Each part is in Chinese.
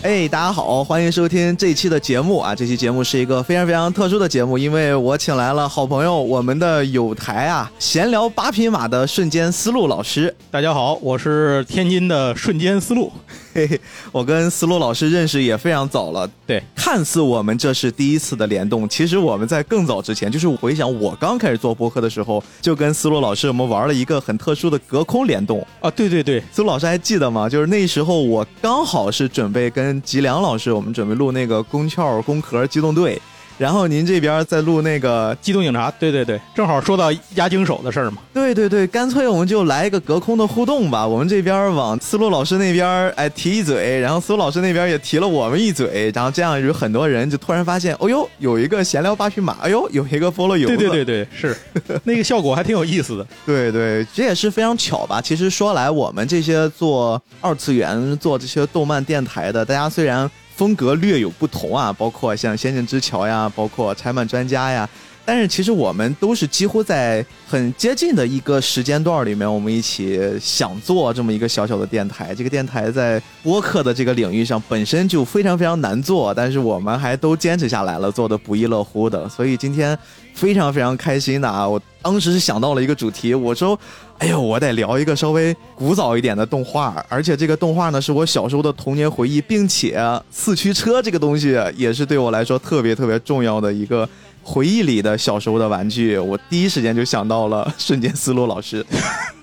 哎，大家好，欢迎收听这一期的节目啊！这期节目是一个非常非常特殊的节目，因为我请来了好朋友，我们的有台啊闲聊八匹马的瞬间思路老师。大家好，我是天津的瞬间思路。嘿嘿，我跟思路老师认识也非常早了。对，看似我们这是第一次的联动，其实我们在更早之前，就是回想我刚开始做播客的时候，就跟思路老师我们玩了一个很特殊的隔空联动啊。对对对，思路老师还记得吗？就是那时候我刚好是准备跟吉良老师，我们准备录那个宫壳宫壳机动队。然后您这边在录那个机动警察，对对对，正好说到押经手的事儿嘛。对对对，干脆我们就来一个隔空的互动吧。我们这边往思路老师那边哎提一嘴，然后思路老师那边也提了我们一嘴，然后这样有很多人就突然发现，哦呦，有一个闲聊八匹马，哎呦，有一个菠萝油。对对对对，是那个效果还挺有意思的。对对，这也是非常巧吧。其实说来，我们这些做二次元、做这些动漫电台的，大家虽然。风格略有不同啊，包括像《仙剑之桥》呀，包括《拆漫专家》呀，但是其实我们都是几乎在很接近的一个时间段里面，我们一起想做这么一个小小的电台。这个电台在播客的这个领域上本身就非常非常难做，但是我们还都坚持下来了，做的不亦乐乎的。所以今天非常非常开心的啊！我当时是想到了一个主题，我说。哎呦，我得聊一个稍微古早一点的动画，而且这个动画呢是我小时候的童年回忆，并且四驱车这个东西也是对我来说特别特别重要的一个回忆里的小时候的玩具。我第一时间就想到了瞬间思路老师，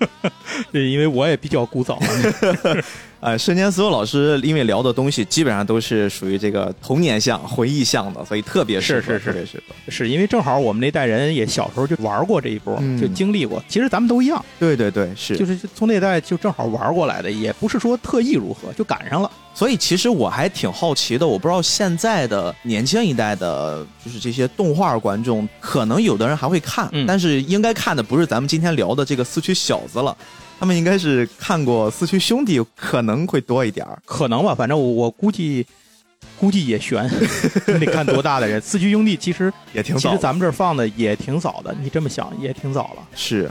因为我也比较古早。呃，瞬间所有老师因为聊的东西基本上都是属于这个童年向、回忆向的，所以特别是是是是是，是因为正好我们那代人也小时候就玩过这一波，就经历过。其实咱们都一样，对对对，是就是从那代就正好玩过来的，也不是说特意如何，就赶上了。所以其实我还挺好奇的，我不知道现在的年轻一代的，就是这些动画观众，可能有的人还会看，但是应该看的不是咱们今天聊的这个四驱小子了。他们应该是看过《四驱兄弟》，可能会多一点儿，可能吧。反正我我估计，估计也悬，得看多大的人。《四驱兄弟》其实也挺早，其实咱们这儿放的也挺早的。你这么想，也挺早了。是，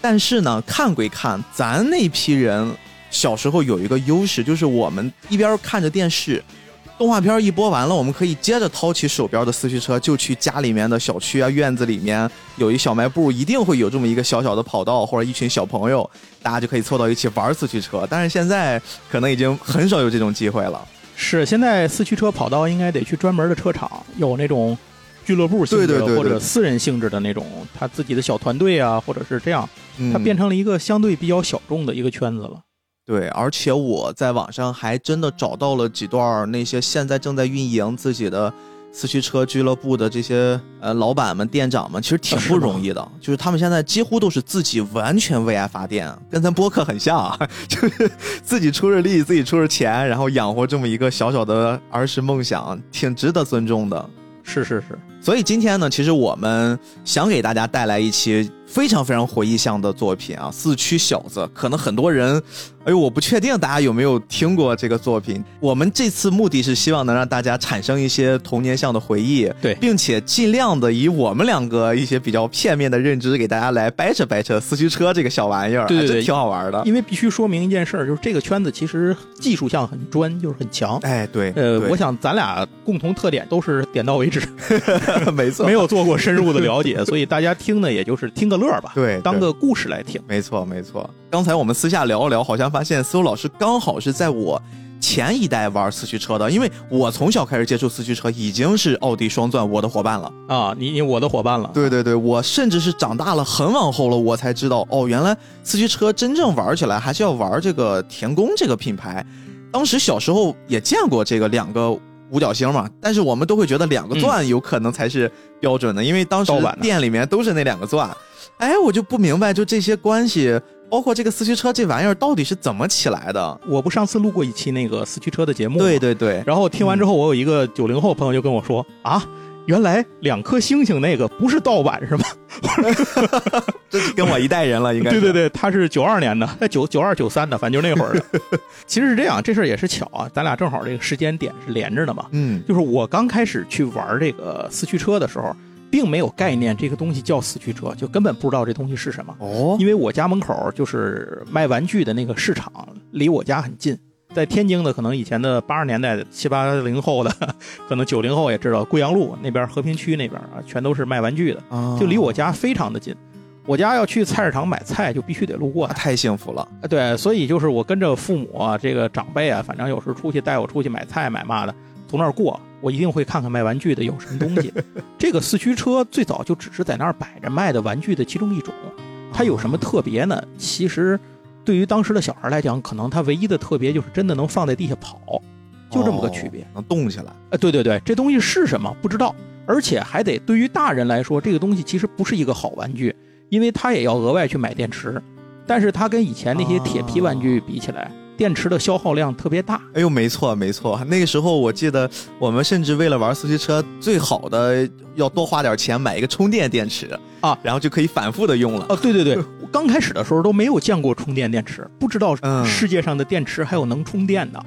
但是呢，看归看，咱那批人小时候有一个优势，就是我们一边看着电视。动画片一播完了，我们可以接着掏起手边的四驱车，就去家里面的小区啊、院子里面有一小卖部，一定会有这么一个小小的跑道，或者一群小朋友，大家就可以凑到一起玩四驱车。但是现在可能已经很少有这种机会了。是，现在四驱车跑道应该得去专门的车场，有那种俱乐部性质或者私人性质的那种，他自己的小团队啊，或者是这样，它变成了一个相对比较小众的一个圈子了。对，而且我在网上还真的找到了几段那些现在正在运营自己的四驱车俱乐部的这些呃老板们、店长们，其实挺不容易的。就是他们现在几乎都是自己完全为爱发电，跟咱播客很像，啊，就是自己出着力、自己出着钱，然后养活这么一个小小的儿时梦想，挺值得尊重的。是是是，所以今天呢，其实我们想给大家带来一期。非常非常回忆向的作品啊，四驱小子，可能很多人，哎呦，我不确定大家有没有听过这个作品。我们这次目的是希望能让大家产生一些童年向的回忆，对，并且尽量的以我们两个一些比较片面的认知给大家来掰扯掰扯四驱车这个小玩意儿，对对，挺好玩的。因为必须说明一件事儿，就是这个圈子其实技术项很专，就是很强。哎，对，呃，我想咱俩共同特点都是点到为止，没错，没有做过深入的了解，所以大家听呢也就是听个乐吧，对，当。个故事来听，没错没错。刚才我们私下聊了聊，好像发现思路老师刚好是在我前一代玩四驱车的，因为我从小开始接触四驱车，已经是奥迪双钻我的伙伴了啊！你你我的伙伴了？对对对，我甚至是长大了很往后了，我才知道哦，原来四驱车真正玩起来还是要玩这个田宫这个品牌。当时小时候也见过这个两个五角星嘛，但是我们都会觉得两个钻有可能才是标准的，因为当时店里面都是那两个钻。哎，我就不明白，就这些关系，包括这个四驱车这玩意儿到底是怎么起来的？我不上次录过一期那个四驱车的节目，对对对。然后听完之后，我有一个九零后朋友就跟我说啊，原来两颗星星那个不是盗版是吗？这是跟我一代人了，应该。对对对，他是九二年的，在九九二九三的，反正就那会儿。其实是这样，这事儿也是巧啊，咱俩正好这个时间点是连着的嘛。嗯，就是我刚开始去玩这个四驱车的时候。并没有概念，这个东西叫四驱车，就根本不知道这东西是什么。哦，因为我家门口就是卖玩具的那个市场，离我家很近。在天津的可能以前的八十年代七八零后的，可能九零后也知道，贵阳路那边和平区那边啊，全都是卖玩具的，就离我家非常的近。我家要去菜市场买菜，就必须得路过，太幸福了。对，所以就是我跟着父母啊，这个长辈啊，反正有时出去带我出去买菜买嘛的，从那儿过，我一定会看看卖玩具的有什么东西。这个四驱车最早就只是在那儿摆着卖的玩具的其中一种，它有什么特别呢？其实，对于当时的小孩来讲，可能他唯一的特别就是真的能放在地下跑，就这么个区别，能动起来。哎，对对对，这东西是什么不知道，而且还得对于大人来说，这个东西其实不是一个好玩具。因为它也要额外去买电池，但是它跟以前那些铁皮玩具比起来，电池的消耗量特别大。哎呦，没错没错，那个时候我记得我们甚至为了玩四驱车，最好的要多花点钱买一个充电电池啊，然后就可以反复的用了。哦，对对对，刚开始的时候都没有见过充电电池，不知道世界上的电池还有能充电的。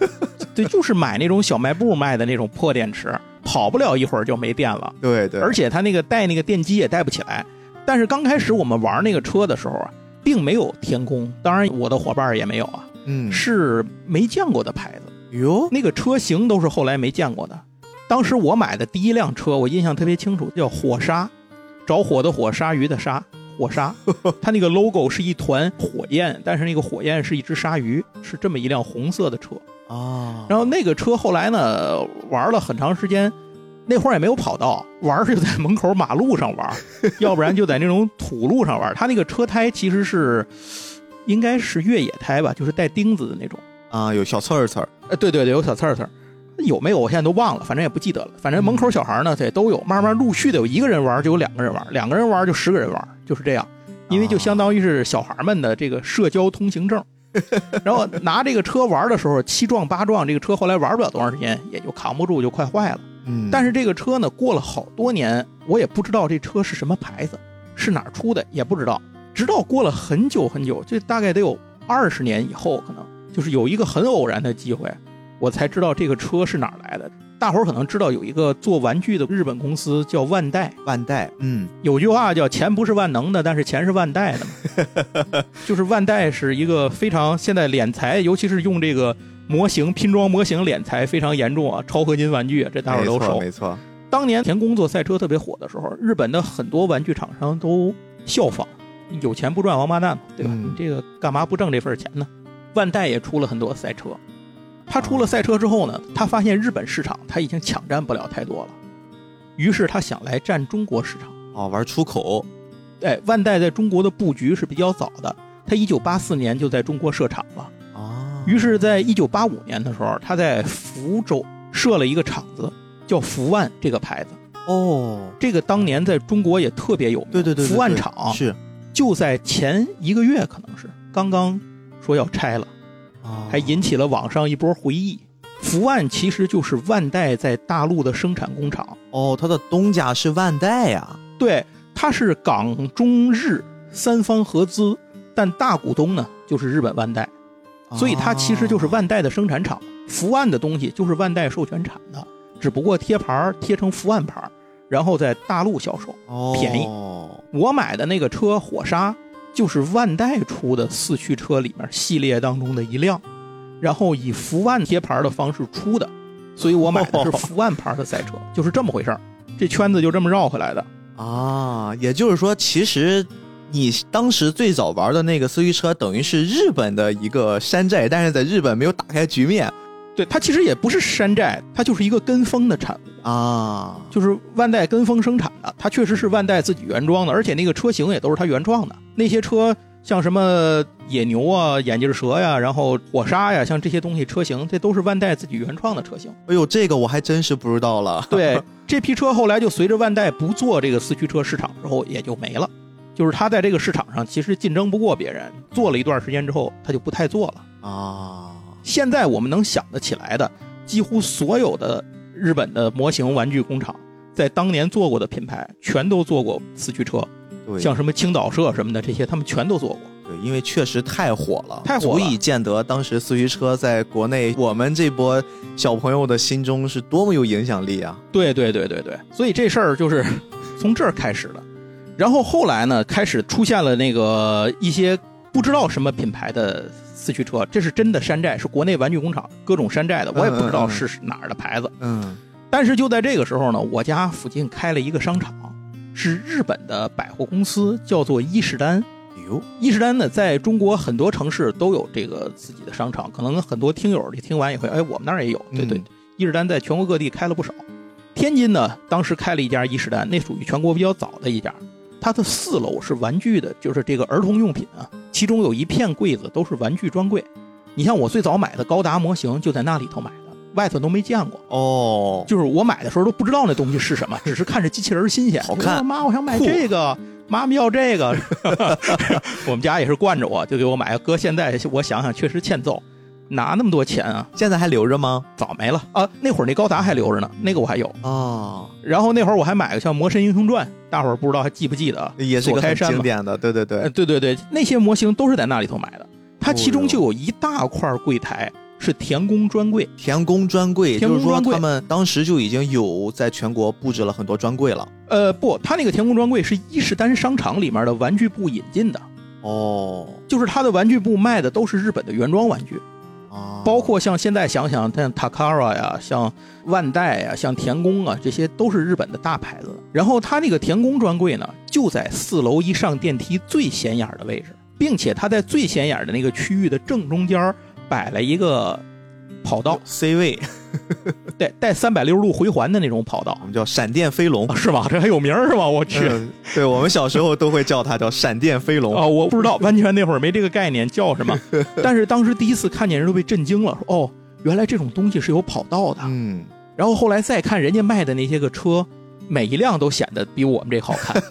对，就是买那种小卖部卖的那种破电池，跑不了一会儿就没电了。对对，而且它那个带那个电机也带不起来。但是刚开始我们玩那个车的时候啊，并没有天空，当然我的伙伴也没有啊，嗯，是没见过的牌子哟。那个车型都是后来没见过的。当时我买的第一辆车，我印象特别清楚，叫火鲨，着火的火，鲨鱼的鲨，火鲨。它那个 logo 是一团火焰，但是那个火焰是一只鲨鱼，是这么一辆红色的车啊。然后那个车后来呢，玩了很长时间。那会儿也没有跑道，玩就在门口马路上玩，要不然就在那种土路上玩。它那个车胎其实是，应该是越野胎吧，就是带钉子的那种啊，有小刺儿刺儿。呃，对对对，有小刺儿刺儿，有没有我现在都忘了，反正也不记得了。反正门口小孩呢，这都有，慢慢陆续的有一个人玩就有两个人玩，两个人玩就十个人玩，就是这样，因为就相当于是小孩们的这个社交通行证。然后拿这个车玩的时候七撞八撞，这个车后来玩不了多长时间，也就扛不住，就快坏了。嗯，但是这个车呢，过了好多年，我也不知道这车是什么牌子，是哪儿出的也不知道。直到过了很久很久，这大概得有二十年以后，可能就是有一个很偶然的机会，我才知道这个车是哪儿来的。大伙儿可能知道有一个做玩具的日本公司叫万代，万代，嗯，有句话叫“钱不是万能的，但是钱是万代的”嘛，就是万代是一个非常现在敛财，尤其是用这个。模型拼装模型敛财非常严重啊，超合金玩具这大伙儿都熟。没错，当年田宫做赛车特别火的时候，日本的很多玩具厂商都效仿，有钱不赚王八蛋嘛，对吧？你这个干嘛不挣这份钱呢？万代也出了很多赛车，他出了赛车之后呢，他发现日本市场他已经抢占不了太多了，于是他想来占中国市场哦，玩出口。哎，万代在中国的布局是比较早的，他一九八四年就在中国设厂了。于是，在一九八五年的时候，他在福州设了一个厂子，叫福万这个牌子。哦，这个当年在中国也特别有名。对对对，福万厂是就在前一个月，可能是刚刚说要拆了，还引起了网上一波回忆。福万其实就是万代在大陆的生产工厂。哦，它的东家是万代呀？对，它是港中日三方合资，但大股东呢就是日本万代。所以它其实就是万代的生产厂，福万的东西就是万代授权产的，只不过贴牌贴成福万牌，然后在大陆销售，便宜。我买的那个车火沙就是万代出的四驱车里面系列当中的一辆，然后以福万贴牌的方式出的，所以我买的是福万牌的赛车，就是这么回事儿。这圈子就这么绕回来的啊，也就是说，其实。你当时最早玩的那个四驱车，等于是日本的一个山寨，但是在日本没有打开局面。对，它其实也不是山寨，它就是一个跟风的产物啊，就是万代跟风生产的。它确实是万代自己原装的，而且那个车型也都是它原创的。那些车像什么野牛啊、眼镜蛇呀，然后火沙呀，像这些东西车型，这都是万代自己原创的车型。哎呦，这个我还真是不知道了。对，这批车后来就随着万代不做这个四驱车市场之后，也就没了。就是它在这个市场上其实竞争不过别人，做了一段时间之后，它就不太做了啊。现在我们能想得起来的，几乎所有的日本的模型玩具工厂，在当年做过的品牌，全都做过四驱车，像什么青岛社什么的这些，他们全都做过。对，因为确实太火了，太火了，足以见得当时四驱车在国内我们这波小朋友的心中是多么有影响力啊！对对对对对，所以这事儿就是 从这儿开始的。然后后来呢，开始出现了那个一些不知道什么品牌的四驱车，这是真的山寨，是国内玩具工厂各种山寨的，我也不知道是哪儿的牌子。嗯，但是就在这个时候呢，我家附近开了一个商场，是日本的百货公司，叫做伊势丹。哟，伊势丹呢，在中国很多城市都有这个自己的商场，可能很多听友你听完也会，哎，我们那儿也有。对对，伊势丹在全国各地开了不少。天津呢，当时开了一家伊势丹，那属于全国比较早的一家。它的四楼是玩具的，就是这个儿童用品啊，其中有一片柜子都是玩具专柜。你像我最早买的高达模型就在那里头买的，外头都没见过哦。就是我买的时候都不知道那东西是什么，只是看着机器人新鲜，好看。妈，我想买这个，妈妈要这个。我们家也是惯着我，就给我买。搁现在我想想，确实欠揍。拿那么多钱啊？现在还留着吗？早没了啊！那会儿那高达还留着呢，那个我还有啊。然后那会儿我还买个像《魔神英雄传》，大伙儿不知道还记不记得？也是个很经典的，对对对，对对对，那些模型都是在那里头买的。它其中就有一大块柜台是田宫专柜，田宫专柜，田宫专柜，他们当时就已经有在全国布置了很多专柜了。呃，不，他那个田宫专柜是伊势丹商场里面的玩具部引进的。哦，就是他的玩具部卖的都是日本的原装玩具。包括像现在想想，像 Takara 呀，像万代呀，像田宫啊，这些都是日本的大牌子。然后他那个田宫专柜呢，就在四楼一上电梯最显眼的位置，并且他在最显眼的那个区域的正中间摆了一个。跑道 C 位，带带三百六十度回环的那种跑道，我们叫闪电飞龙，是吧？这还有名是吧？我去，对我们小时候都会叫它叫闪电飞龙啊！我不知道，完全那会儿没这个概念叫什么，但是当时第一次看见人都被震惊了，说哦，原来这种东西是有跑道的。嗯，然后后来再看人家卖的那些个车，每一辆都显得比我们这好看。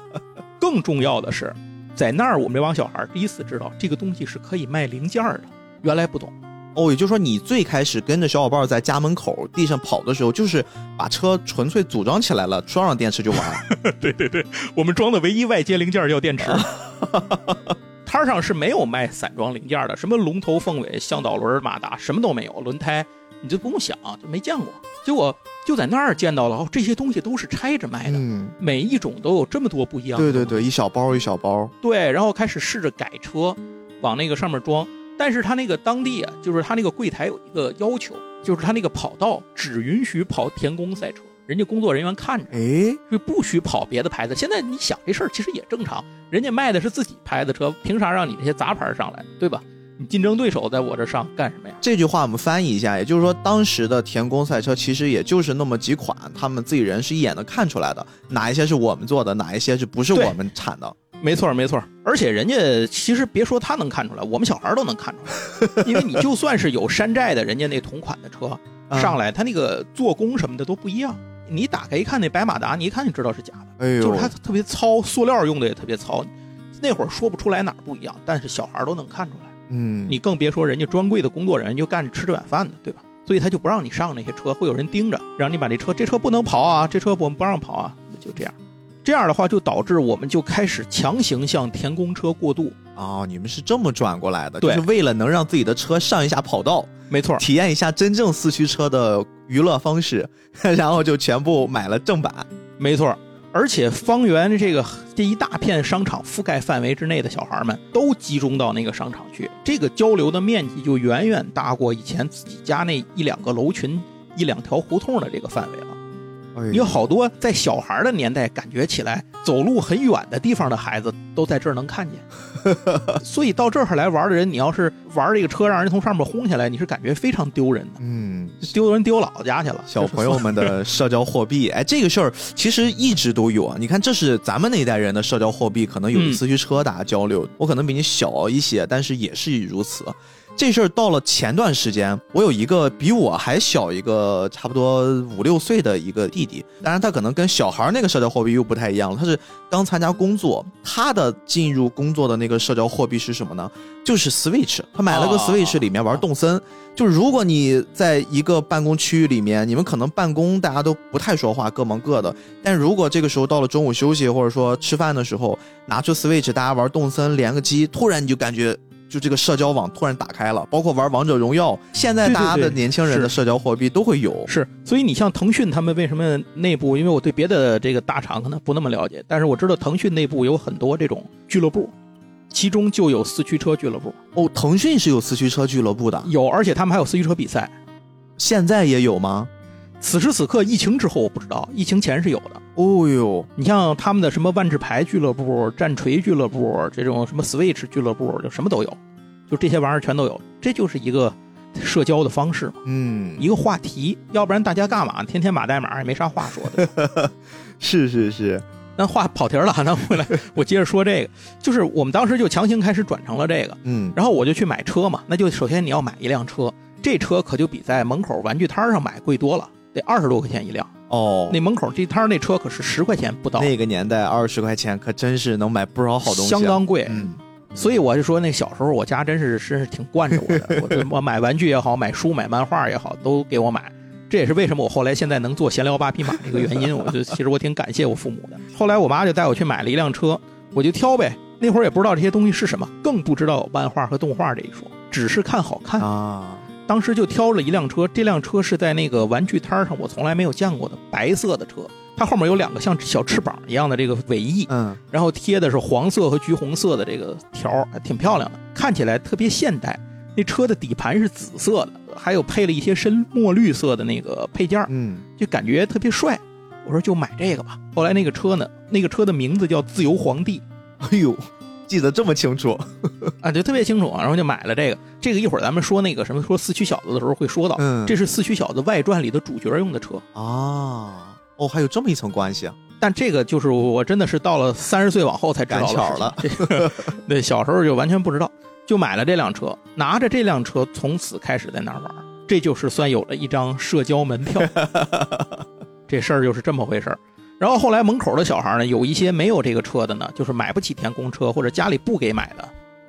更重要的是，在那儿我们这帮小孩第一次知道这个东西是可以卖零件的，原来不懂。哦，也就是说，你最开始跟着小伙伴在家门口地上跑的时候，就是把车纯粹组装起来了，装上电池就完。对对对，我们装的唯一外接零件叫电池。摊上是没有卖散装零件的，什么龙头、凤尾、向导轮、马达，什么都没有。轮胎你就不用想，就没见过。结果就在那儿见到了，哦，这些东西都是拆着卖的，每一种都有这么多不一样。对对对，一小包一小包。对，然后开始试着改车，往那个上面装。但是他那个当地啊，就是他那个柜台有一个要求，就是他那个跑道只允许跑田宫赛车，人家工作人员看着，哎，就不许跑别的牌子。现在你想这事儿其实也正常，人家卖的是自己牌子车，凭啥让你这些杂牌上来，对吧？你竞争对手在我这上干什么呀？这句话我们翻译一下，也就是说，当时的田宫赛车其实也就是那么几款，他们自己人是一眼能看出来的，哪一些是我们做的，哪一些是不是我们产的。没错，没错，而且人家其实别说他能看出来，我们小孩都能看出来，因为你就算是有山寨的，人家那同款的车 上来，他那个做工什么的都不一样。你打开一看那白马达，你一看就知道是假的，哎就是它特别糙，塑料用的也特别糙。那会儿说不出来哪儿不一样，但是小孩都能看出来。嗯，你更别说人家专柜的工作人员就干吃这碗饭的，对吧？所以他就不让你上那些车，会有人盯着，让你把这车，这车不能跑啊，这车我们不让跑啊，就这样。这样的话，就导致我们就开始强行向田宫车过渡哦，你们是这么转过来的，就是为了能让自己的车上一下跑道，没错，体验一下真正四驱车的娱乐方式，然后就全部买了正版，没错。而且方圆这个这一大片商场覆盖范围之内的小孩们都集中到那个商场去，这个交流的面积就远远大过以前自己家那一两个楼群、一两条胡同的这个范围了。有好多在小孩的年代，感觉起来走路很远的地方的孩子都在这儿能看见，所以到这儿来玩的人，你要是玩这个车让人从上面轰下来，你是感觉非常丢人的。嗯，丢人丢姥姥家去了。小朋友们的社交货币，哎，这个事儿其实一直都有啊。你看，这是咱们那一代人的社交货币，可能有四驱车大家交流。我可能比你小一些，但是也是如此。这事儿到了前段时间，我有一个比我还小一个差不多五六岁的一个弟弟，当然他可能跟小孩那个社交货币又不太一样了。他是刚参加工作，他的进入工作的那个社交货币是什么呢？就是 Switch。他买了个 Switch，里面玩动森。就是如果你在一个办公区域里面，你们可能办公大家都不太说话，各忙各的。但如果这个时候到了中午休息或者说吃饭的时候，拿出 Switch，大家玩动森，连个机，突然你就感觉。就这个社交网突然打开了，包括玩王者荣耀，现在大家的年轻人的社交货币都会有。是，所以你像腾讯他们为什么内部？因为我对别的这个大厂可能不那么了解，但是我知道腾讯内部有很多这种俱乐部，其中就有四驱车俱乐部。哦，腾讯是有四驱车俱乐部的，有，而且他们还有四驱车比赛。现在也有吗？此时此刻，疫情之后我不知道，疫情前是有的。哦呦，你像他们的什么万智牌俱乐部、战锤俱乐部，这种什么 Switch 俱乐部，就什么都有，就这些玩意儿全都有。这就是一个社交的方式嘛，嗯，一个话题。要不然大家干嘛？天天码代码也没啥话说的。是是是，那话跑题了，那回来 我接着说这个，就是我们当时就强行开始转成了这个，嗯，然后我就去买车嘛，那就首先你要买一辆车，这车可就比在门口玩具摊上买贵多了。得二十多块钱一辆哦，那门口地摊那车可是十块钱不到。那个年代二十块钱可真是能买不少好东西，相当贵。嗯，所以我就说那小时候我家真是真是挺惯着我的，我我买玩具也好，买书买漫画也好，都给我买。这也是为什么我后来现在能做闲聊八匹马这个原因。我就其实我挺感谢我父母的。后来我妈就带我去买了一辆车，我就挑呗。那会儿也不知道这些东西是什么，更不知道有漫画和动画这一说，只是看好看啊。当时就挑了一辆车，这辆车是在那个玩具摊上我从来没有见过的白色的车，它后面有两个像小翅膀一样的这个尾翼，嗯，然后贴的是黄色和橘红色的这个条，还挺漂亮的，看起来特别现代。那车的底盘是紫色的，还有配了一些深墨绿色的那个配件，嗯，就感觉特别帅。我说就买这个吧。后来那个车呢，那个车的名字叫自由皇帝。哎呦。记得这么清楚 啊，就，特别清楚啊，然后就买了这个。这个一会儿咱们说那个什么说四驱小子的时候会说到，嗯，这是四驱小子外传里的主角用的车啊。哦，还有这么一层关系啊。但这个就是我真的是到了三十岁往后才知道了。这个对，小时候就完全不知道，就买了这辆车，拿着这辆车从此开始在那儿玩，这就是算有了一张社交门票。这事儿就是这么回事儿。然后后来门口的小孩呢，有一些没有这个车的呢，就是买不起天宫车或者家里不给买的，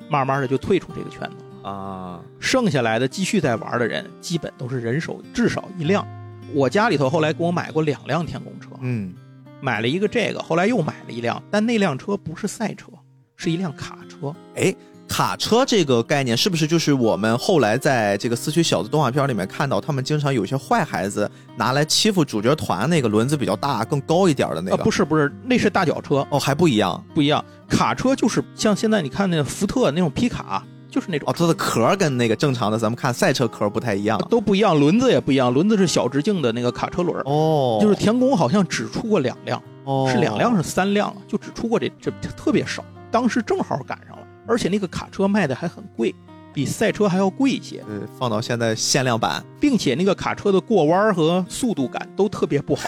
慢慢的就退出这个圈子啊。剩下来的继续在玩的人，基本都是人手至少一辆。我家里头后来给我买过两辆天宫车，嗯，买了一个这个，后来又买了一辆，但那辆车不是赛车，是一辆卡车。哎。卡车这个概念是不是就是我们后来在这个四驱小子动画片里面看到，他们经常有些坏孩子拿来欺负主角团那个轮子比较大、更高一点的那个？不是不是，那是大脚车哦，还不一样，不一样。卡车就是像现在你看那福特那种皮卡，就是那种哦，它的壳跟那个正常的咱们看赛车壳不太一样，都不一样，轮子也不一样，轮子是小直径的那个卡车轮哦，就是田宫好像只出过两辆，哦，是两辆是三辆，就只出过这这特别少，当时正好赶上了。而且那个卡车卖的还很贵，比赛车还要贵一些。嗯，放到现在限量版，并且那个卡车的过弯和速度感都特别不好。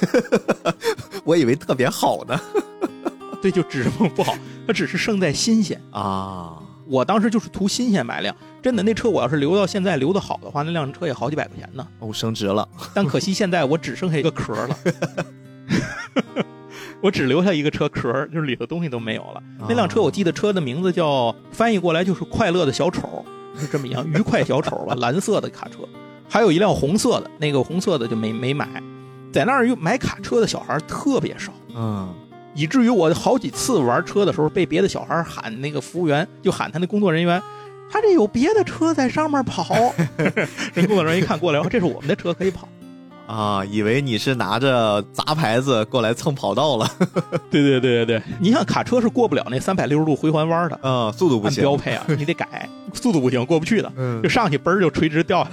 我以为特别好呢。对，就只是不好，它只是胜在新鲜啊。我当时就是图新鲜买辆，真的那车我要是留到现在留的好的话，那辆车也好几百块钱呢。哦，升值了。但可惜现在我只剩下一个壳了。我只留下一个车壳，就是里头东西都没有了。那辆车我记得车的名字叫翻译过来就是快乐的小丑，是这么一样，愉快小丑吧，蓝色的卡车。还有一辆红色的，那个红色的就没没买。在那儿又买卡车的小孩特别少，嗯，以至于我好几次玩车的时候被别的小孩喊那个服务员，就喊他那工作人员，他这有别的车在上面跑。人工作人员一看过来，这是我们的车可以跑。啊，以为你是拿着杂牌子过来蹭跑道了。对对对对对，你像卡车是过不了那三百六十度回环弯的啊，速度不行，标配啊，你得改，速度不行，过不去的，就上去嘣儿就垂直掉下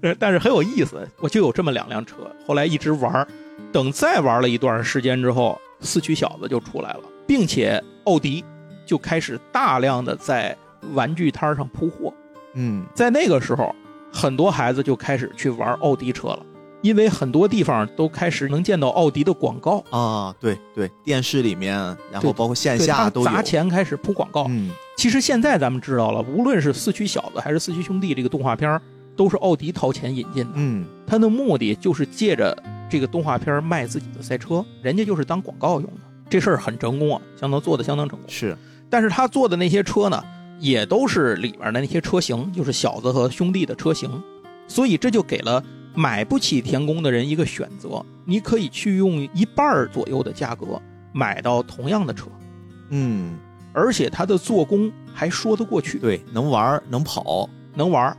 来。但是很有意思，我就有这么两辆车，后来一直玩，等再玩了一段时间之后，四驱小子就出来了，并且奥迪就开始大量的在玩具摊上铺货。嗯，在那个时候。很多孩子就开始去玩奥迪车了，因为很多地方都开始能见到奥迪的广告啊。对对，电视里面，然后包括线下都砸钱开始铺广告。嗯，其实现在咱们知道了，无论是四驱小子还是四驱兄弟这个动画片，都是奥迪掏钱引进的。嗯，他的目的就是借着这个动画片卖自己的赛车，人家就是当广告用的。这事儿很成功啊，相当做的相当成功。是，但是他做的那些车呢？也都是里面的那些车型，就是小子和兄弟的车型，所以这就给了买不起田宫的人一个选择：你可以去用一半左右的价格买到同样的车，嗯，而且它的做工还说得过去，对，能玩能跑。能玩，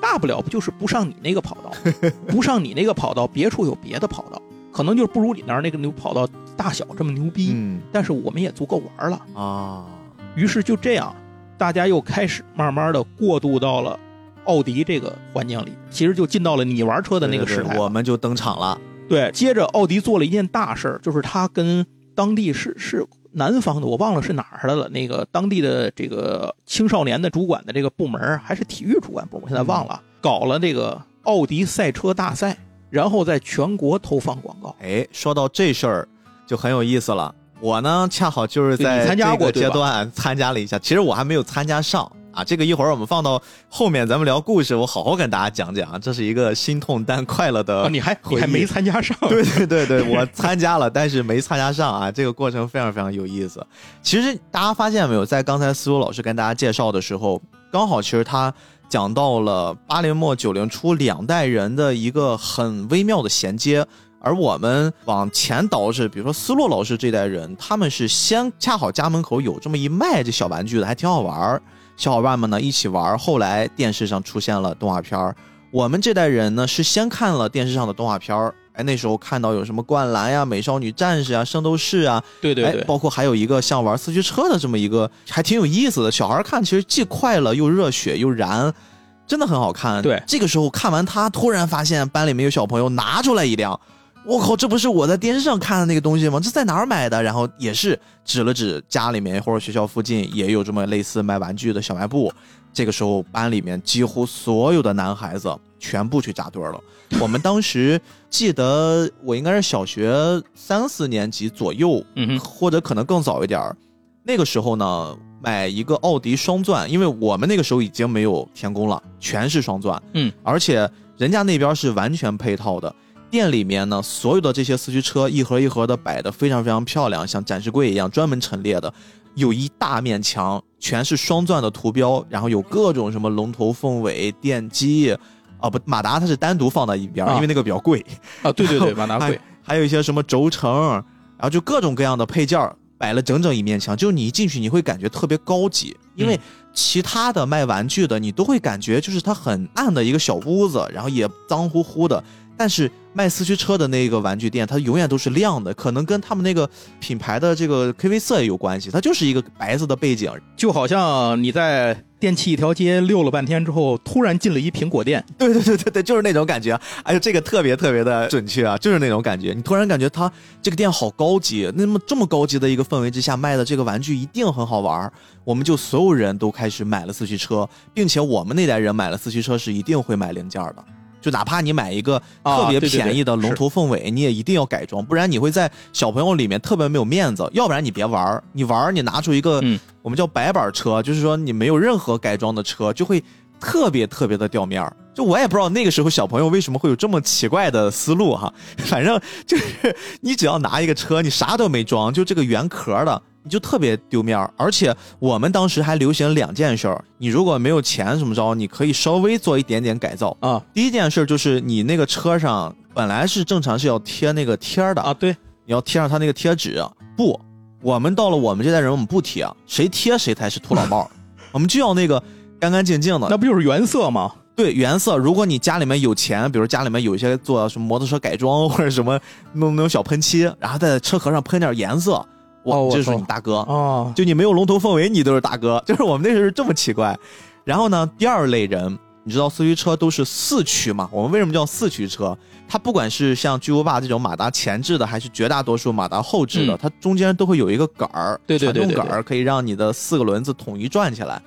大不了不就是不上你那个跑道，不上你那个跑道，别处有别的跑道，可能就是不如你那儿那个牛跑道大小这么牛逼，嗯，但是我们也足够玩了。啊。于是就这样，大家又开始慢慢的过渡到了奥迪这个环境里，其实就进到了你玩车的那个时代，我们就登场了。对，接着奥迪做了一件大事儿，就是他跟当地是是南方的，我忘了是哪儿的了，那个当地的这个青少年的主管的这个部门，还是体育主管部，我现在忘了，搞了这个奥迪赛车大赛，然后在全国投放广告。哎，说到这事儿就很有意思了。我呢，恰好就是在这个阶段参加了一下，其实我还没有参加上啊。这个一会儿我们放到后面，咱们聊故事，我好好跟大家讲讲啊。这是一个心痛但快乐的，你还你还没参加上？对对对对，我参加了，但是没参加上啊。这个过程非常非常有意思。其实大家发现没有，在刚才思路老师跟大家介绍的时候，刚好其实他讲到了八零末九零初两代人的一个很微妙的衔接。而我们往前倒是，比如说斯洛老师这代人，他们是先恰好家门口有这么一卖这小玩具的，还挺好玩儿，小伙伴们呢一起玩儿。后来电视上出现了动画片儿，我们这代人呢是先看了电视上的动画片儿，哎，那时候看到有什么灌篮呀、美少女战士啊、圣斗士啊，对对对，包括还有一个像玩四驱车的这么一个，还挺有意思的。小孩看其实既快乐又热血又燃，真的很好看。对，这个时候看完他，突然发现班里面有小朋友拿出来一辆。我靠，这不是我在电视上看的那个东西吗？这在哪儿买的？然后也是指了指家里面或者学校附近也有这么类似卖玩具的小卖部。这个时候班里面几乎所有的男孩子全部去扎堆了。我们当时记得我应该是小学三四年级左右，嗯或者可能更早一点儿。那个时候呢，买一个奥迪双钻，因为我们那个时候已经没有天宫了，全是双钻，嗯，而且人家那边是完全配套的。店里面呢，所有的这些四驱车一盒一盒的摆的非常非常漂亮，像展示柜一样专门陈列的，有一大面墙全是双钻的图标，然后有各种什么龙头凤尾电机，啊不，马达它是单独放在一边，因为那个比较贵啊，对对对，马达贵，还有一些什么轴承，然后就各种各样的配件摆了整整一面墙，就你一进去你会感觉特别高级，因为其他的卖玩具的你都会感觉就是它很暗的一个小屋子，然后也脏乎乎的。但是卖四驱车的那个玩具店，它永远都是亮的，可能跟他们那个品牌的这个 KV 色也有关系。它就是一个白色的背景，就好像你在电器一条街溜了半天之后，突然进了一苹果店。对对对对对，就是那种感觉。哎呦，这个特别特别的准确啊，就是那种感觉。你突然感觉它这个店好高级，那么这么高级的一个氛围之下卖的这个玩具一定很好玩。我们就所有人都开始买了四驱车，并且我们那代人买了四驱车是一定会买零件的。就哪怕你买一个特别便宜的龙头凤尾，你也一定要改装，不然你会在小朋友里面特别没有面子。要不然你别玩儿你玩儿你拿出一个我们叫白板车，就是说你没有任何改装的车，就会特别特别的掉面儿。就我也不知道那个时候小朋友为什么会有这么奇怪的思路哈，反正就是你只要拿一个车，你啥都没装，就这个原壳的。你就特别丢面儿，而且我们当时还流行两件事儿。你如果没有钱怎么着，你可以稍微做一点点改造啊。第一件事就是你那个车上本来是正常是要贴那个贴儿的啊，对，你要贴上它那个贴纸。不，我们到了我们这代人，我们不贴，谁贴谁才是土老帽。我们就要那个干干净净的，那不就是原色吗？对，原色。如果你家里面有钱，比如家里面有一些做什么摩托车改装或者什么弄那种小喷漆，然后在车壳上喷点颜色。哇，这是你大哥哦！就你没有龙头凤尾，你都是大哥。就是我们那时候这么奇怪。然后呢，第二类人，你知道四驱车都是四驱嘛？我们为什么叫四驱车？它不管是像巨无霸这种马达前置的，还是绝大多数马达后置的，它中间都会有一个杆儿，对对对，传动杆儿可以让你的四个轮子统一转起来。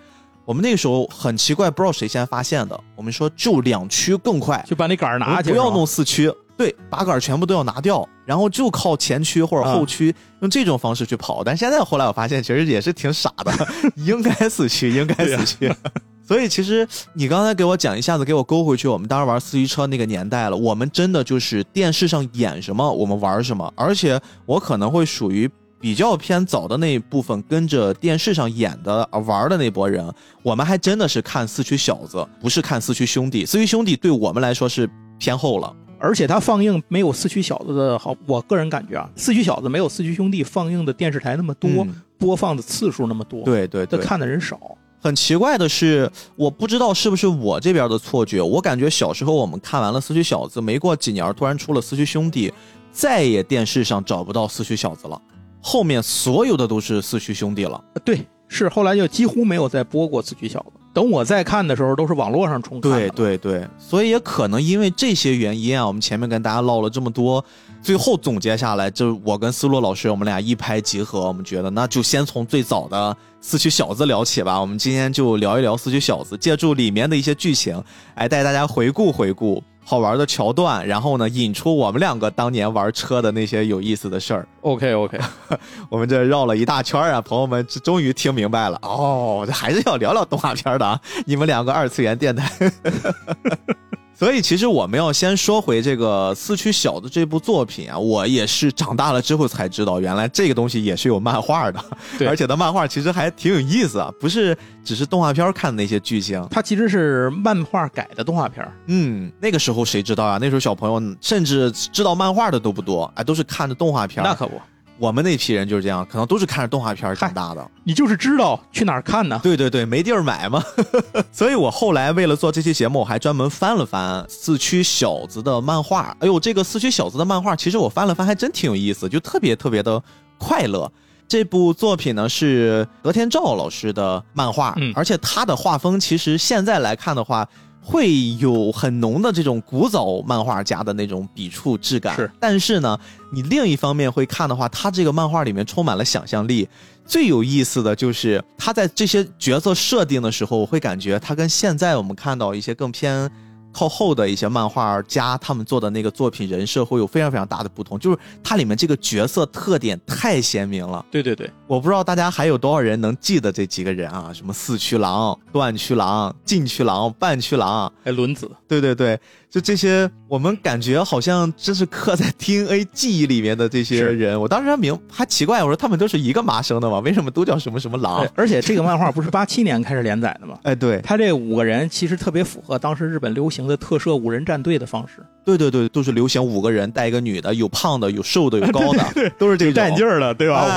我们那个时候很奇怪，不知道谁先发现的。我们说就两驱更快，就把那杆儿拿去，不要弄四驱。对，把杆全部都要拿掉，然后就靠前驱或者后驱，用这种方式去跑。但现在后来我发现，其实也是挺傻的，应该四驱，应该四驱。所以其实你刚才给我讲，一下子给我勾回去，我们当时玩四驱车那个年代了。我们真的就是电视上演什么，我们玩什么。而且我可能会属于比较偏早的那一部分，跟着电视上演的玩的那波人。我们还真的是看四驱小子，不是看四驱兄弟。四驱兄弟对我们来说是偏后了。而且它放映没有四驱小子的好，我个人感觉啊，四驱小子没有四驱兄弟放映的电视台那么多，播放的次数那么多，对对对，看的人少。很奇怪的是，我不知道是不是我这边的错觉，我感觉小时候我们看完了四驱小子，没过几年突然出了四驱兄弟，再也电视上找不到四驱小子了，后面所有的都是四驱兄弟了。对。是后来就几乎没有再播过《四驱小子》。等我再看的时候，都是网络上重看。对对对，所以也可能因为这些原因啊，我们前面跟大家唠了这么多，最后总结下来，就我跟思洛老师，我们俩一拍即合，我们觉得那就先从最早的《四驱小子》聊起吧。我们今天就聊一聊《四驱小子》，借助里面的一些剧情，来带大家回顾回顾。好玩的桥段，然后呢，引出我们两个当年玩车的那些有意思的事儿。OK OK，我们这绕了一大圈啊，朋友们终于听明白了哦，这还是要聊聊动画片的啊，你们两个二次元电台。所以，其实我们要先说回这个《四驱小子》这部作品啊，我也是长大了之后才知道，原来这个东西也是有漫画的，而且它漫画其实还挺有意思啊，不是只是动画片看的那些剧情，它其实是漫画改的动画片。嗯，那个时候谁知道啊？那时候小朋友甚至知道漫画的都不多，哎，都是看的动画片。那可不。我们那批人就是这样，可能都是看着动画片长大的。你就是知道去哪儿看呢？对对对，没地儿买嘛。所以我后来为了做这期节目，我还专门翻了翻《四驱小子》的漫画。哎呦，这个《四驱小子》的漫画，其实我翻了翻，还真挺有意思，就特别特别的快乐。这部作品呢是德天照老师的漫画，而且他的画风其实现在来看的话。会有很浓的这种古早漫画家的那种笔触质感，是。但是呢，你另一方面会看的话，他这个漫画里面充满了想象力。最有意思的就是他在这些角色设定的时候，我会感觉他跟现在我们看到一些更偏。靠后的一些漫画家，他们做的那个作品人设会有非常非常大的不同，就是它里面这个角色特点太鲜明了。对对对，我不知道大家还有多少人能记得这几个人啊？什么四驱狼、断驱狼、禁驱狼、半驱狼，还轮子。对对对。就这些，我们感觉好像真是刻在 DNA 记忆里面的这些人。我当时还明还奇怪，我说他们都是一个麻生的吗？为什么都叫什么什么狼？而且这个漫画不是八七年开始连载的吗？哎，对，他这五个人其实特别符合当时日本流行的特摄五人战队的方式。对对对，都是流行五个人带一个女的，有胖的，有瘦的，有高的，都是这种带劲儿的，对吧？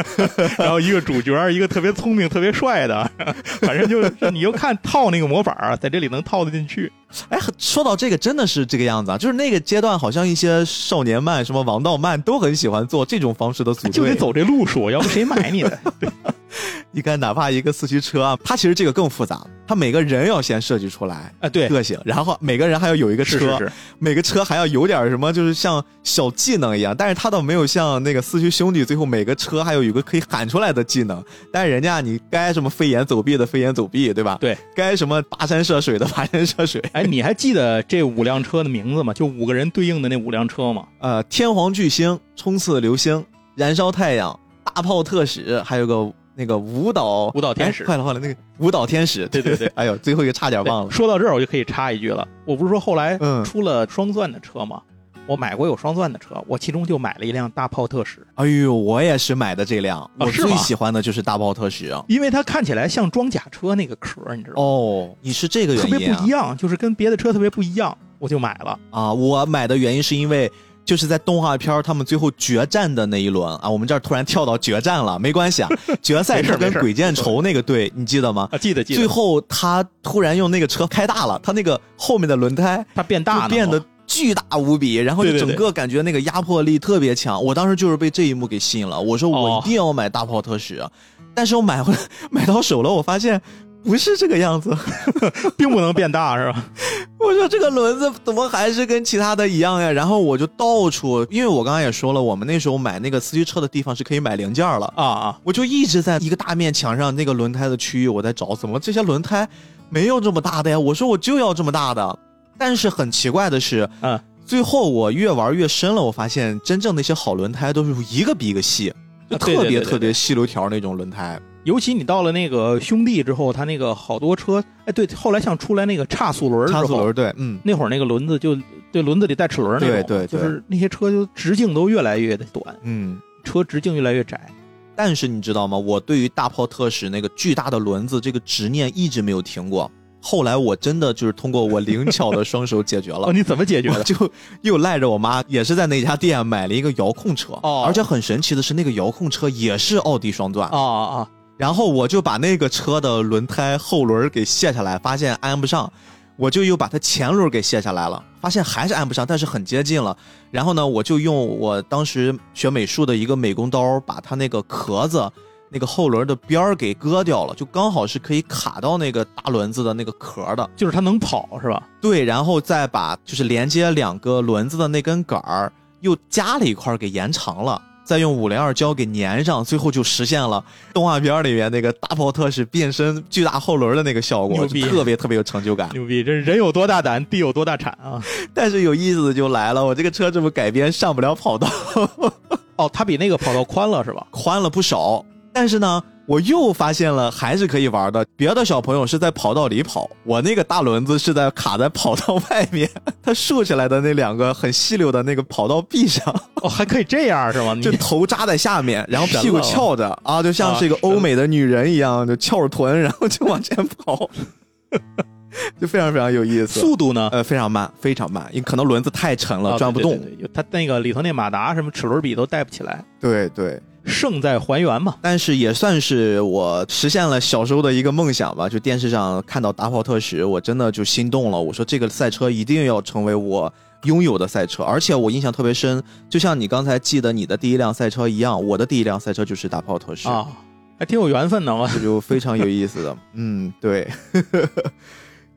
然后一个主角，一个特别聪明、特别帅的，反正就是你就看套那个模板，在这里能套得进去。哎，说到这个，真的是这个样子啊！就是那个阶段，好像一些少年漫、什么王道漫都很喜欢做这种方式的组队，就得走这路数，要不谁买你的？你看，哪怕一个四驱车啊，它其实这个更复杂。它每个人要先设计出来啊，对个性，然后每个人还要有一个车，每个车还要有点什么，就是像小技能一样。但是他倒没有像那个四驱兄弟，最后每个车还有有个可以喊出来的技能。但是人家你该什么飞檐走壁的飞檐走壁，对吧？对，该什么跋山涉水的跋山涉水。哎，你还记得这五辆车的名字吗？就五个人对应的那五辆车吗？呃，天皇巨星、冲刺流星、燃烧太阳、大炮特使，还有个。那个舞蹈舞蹈天使，快了快了，那个舞蹈天使，对对对，哎呦，最后一个差点忘了。说到这儿，我就可以插一句了，我不是说后来出了双钻的车吗？我买过有双钻的车，我其中就买了一辆大炮特使。哎呦，我也是买的这辆，我最喜欢的就是大炮特使，因为它看起来像装甲车那个壳，你知道吗？哦，你是这个原因，特别不一样，就是跟别的车特别不一样，我就买了啊。我买的原因是因为。就是在动画片他们最后决战的那一轮啊，我们这儿突然跳到决战了，没关系啊。决赛是跟鬼见愁那个队，你记得吗？啊，记得记得。最后他突然用那个车开大了，他那个后面的轮胎它变大了，变得巨大无比，然后就整个感觉那个压迫力特别强。我当时就是被这一幕给吸引了，我说我一定要买大炮特使，但是我买回来买到手了，我发现。不是这个样子，并不能变大，是吧？我说这个轮子怎么还是跟其他的一样呀？然后我就到处，因为我刚刚也说了，我们那时候买那个四驱车的地方是可以买零件了啊啊！我就一直在一个大面墙上那个轮胎的区域，我在找，怎么这些轮胎没有这么大的呀？我说我就要这么大的，但是很奇怪的是，嗯，最后我越玩越深了，我发现真正那些好轮胎都是一个比一个细，就特别特别细流条那种轮胎。尤其你到了那个兄弟之后，他那个好多车，哎，对，后来像出来那个差速轮，差速轮，对，嗯，那会儿那个轮子就对轮子里带齿轮那种，对对，就是那些车就直径都越来越的短，嗯，车直径越来越窄。但是你知道吗？我对于大炮特使那个巨大的轮子这个执念一直没有停过。后来我真的就是通过我灵巧的双手解决了。哦，你怎么解决的？就 又赖着我妈，也是在那家店买了一个遥控车。哦，而且很神奇的是，那个遥控车也是奥迪双钻。啊啊啊！然后我就把那个车的轮胎后轮给卸下来，发现安不上，我就又把它前轮给卸下来了，发现还是安不上，但是很接近了。然后呢，我就用我当时学美术的一个美工刀，把它那个壳子那个后轮的边儿给割掉了，就刚好是可以卡到那个大轮子的那个壳的，就是它能跑是吧？对，然后再把就是连接两个轮子的那根杆儿又加了一块给延长了。再用五零二胶给粘上，最后就实现了动画片里面那个大炮特使变身巨大后轮的那个效果，特别特别有成就感。牛逼！这人有多大胆，地有多大产啊！但是有意思的就来了，我这个车这么改编上不了跑道。哦，它比那个跑道宽了是吧？宽了不少。但是呢。我又发现了，还是可以玩的。别的小朋友是在跑道里跑，我那个大轮子是在卡在跑道外面，它竖起来的那两个很细溜的那个跑道壁上。哦，还可以这样是吗？就头扎在下面，然后屁股翘着 啊，就像是一个欧美的女人一样，就翘着臀，然后就往前跑，就非常非常有意思。速度呢？呃，非常慢，非常慢，因为可能轮子太沉了，转不动。它那个里头那马达什么齿轮比都带不起来。对对。胜在还原嘛，但是也算是我实现了小时候的一个梦想吧。就电视上看到达跑特使，我真的就心动了。我说这个赛车一定要成为我拥有的赛车，而且我印象特别深，就像你刚才记得你的第一辆赛车一样，我的第一辆赛车就是达跑特使啊，还挺有缘分的嘛，这就非常有意思的。嗯，对。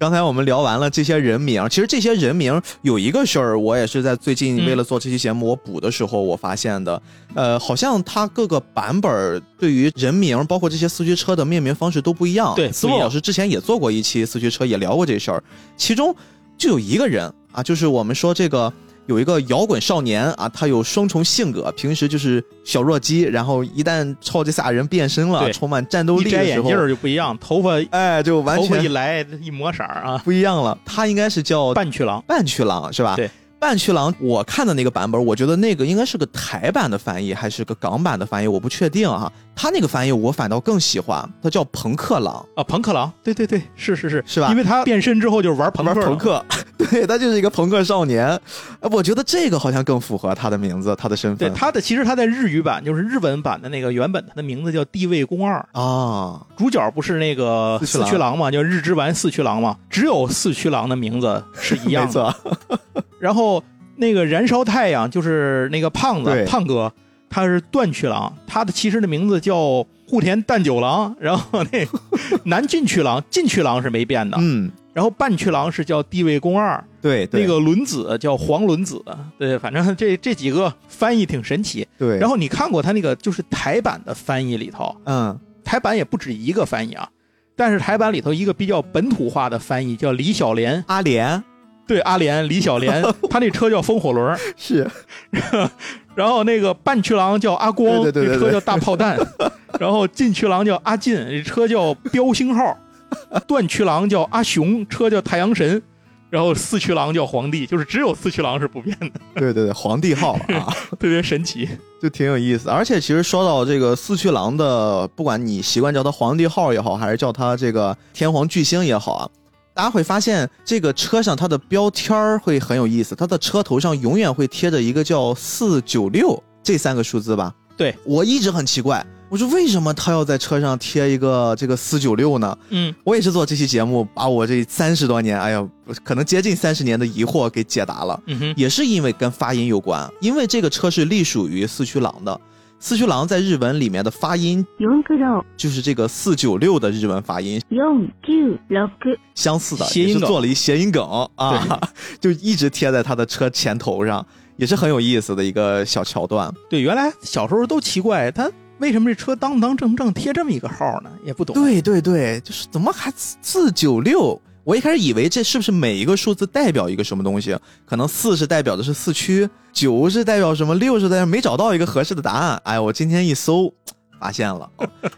刚才我们聊完了这些人名，其实这些人名有一个事儿，我也是在最近为了做这期节目我补的时候我发现的。呃，好像它各个版本对于人名，包括这些四驱车的命名方式都不一样。对，思路老师之前也做过一期四驱车，也聊过这事儿。其中就有一个人啊，就是我们说这个。有一个摇滚少年啊，他有双重性格，平时就是小弱鸡，然后一旦超级赛亚人变身了，充满战斗力的时候，眼镜就不一样，头发哎就完全一来一抹色啊，不一样了。他应该是叫半驱狼，半驱狼是吧？对。半驱狼，我看的那个版本，我觉得那个应该是个台版的翻译，还是个港版的翻译，我不确定哈。他那个翻译我反倒更喜欢，他叫朋克狼啊，朋克狼，对对对，是是是，是吧？因为他变身之后就是玩朋克，玩朋克，对他就是一个朋克少年。我觉得这个好像更符合他的名字，他的身份。对他的，其实他在日语版，就是日文版的那个原本他的名字叫地位宫二啊，主角不是那个四驱狼嘛，叫日之丸四驱狼嘛，只有四驱狼的名字是一样的，然后。那个燃烧太阳就是那个胖子胖哥，他是断驱狼，他的其实的名字叫户田蛋九郎。然后那 南进驱狼，进驱狼是没变的，嗯。然后半驱狼是叫地位宫二，对，那个轮子叫黄轮子，对，反正这这几个翻译挺神奇。对。然后你看过他那个就是台版的翻译里头，嗯，台版也不止一个翻译啊，但是台版里头一个比较本土化的翻译叫李小莲，阿莲。对阿莲李小莲，他那车叫风火轮。是，然后那个半驱狼叫阿光，这车叫大炮弹，然后进驱狼叫阿进，这车叫标星号，断驱狼叫阿雄，车叫太阳神，然后四驱狼叫皇帝，就是只有四驱狼是不变的。对对对，皇帝号啊，特别神奇，就挺有意思。而且其实说到这个四驱狼的，不管你习惯叫它皇帝号也好，还是叫它这个天皇巨星也好啊。大家会发现，这个车上它的标签儿会很有意思，它的车头上永远会贴着一个叫四九六这三个数字吧？对我一直很奇怪，我说为什么他要在车上贴一个这个四九六呢？嗯，我也是做这期节目，把我这三十多年，哎呀，可能接近三十年的疑惑给解答了。嗯哼，也是因为跟发音有关，因为这个车是隶属于四驱狼的。四驱狼在日文里面的发音，就是这个四九六的日文发音，相似的，也是做了一谐音梗啊，就一直贴在他的车前头上，也是很有意思的一个小桥段。对，原来小时候都奇怪，他为什么这车当当正正贴这么一个号呢？也不懂。对对对，就是怎么还四九六？我一开始以为这是不是每一个数字代表一个什么东西？可能四是代表的是四驱，九是代表什么，六是代表没找到一个合适的答案。哎，我今天一搜，发现了。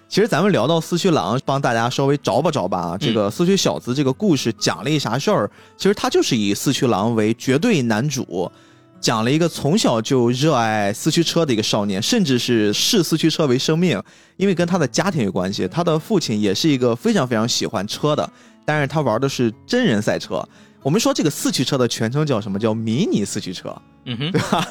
其实咱们聊到四驱狼，帮大家稍微找吧找吧啊。这个四驱小子这个故事讲了一啥事儿？其实他就是以四驱狼为绝对男主，讲了一个从小就热爱四驱车的一个少年，甚至是视四驱车为生命，因为跟他的家庭有关系。他的父亲也是一个非常非常喜欢车的。但是他玩的是真人赛车，我们说这个四驱车的全称叫什么？叫迷你四驱车，嗯哼，对吧？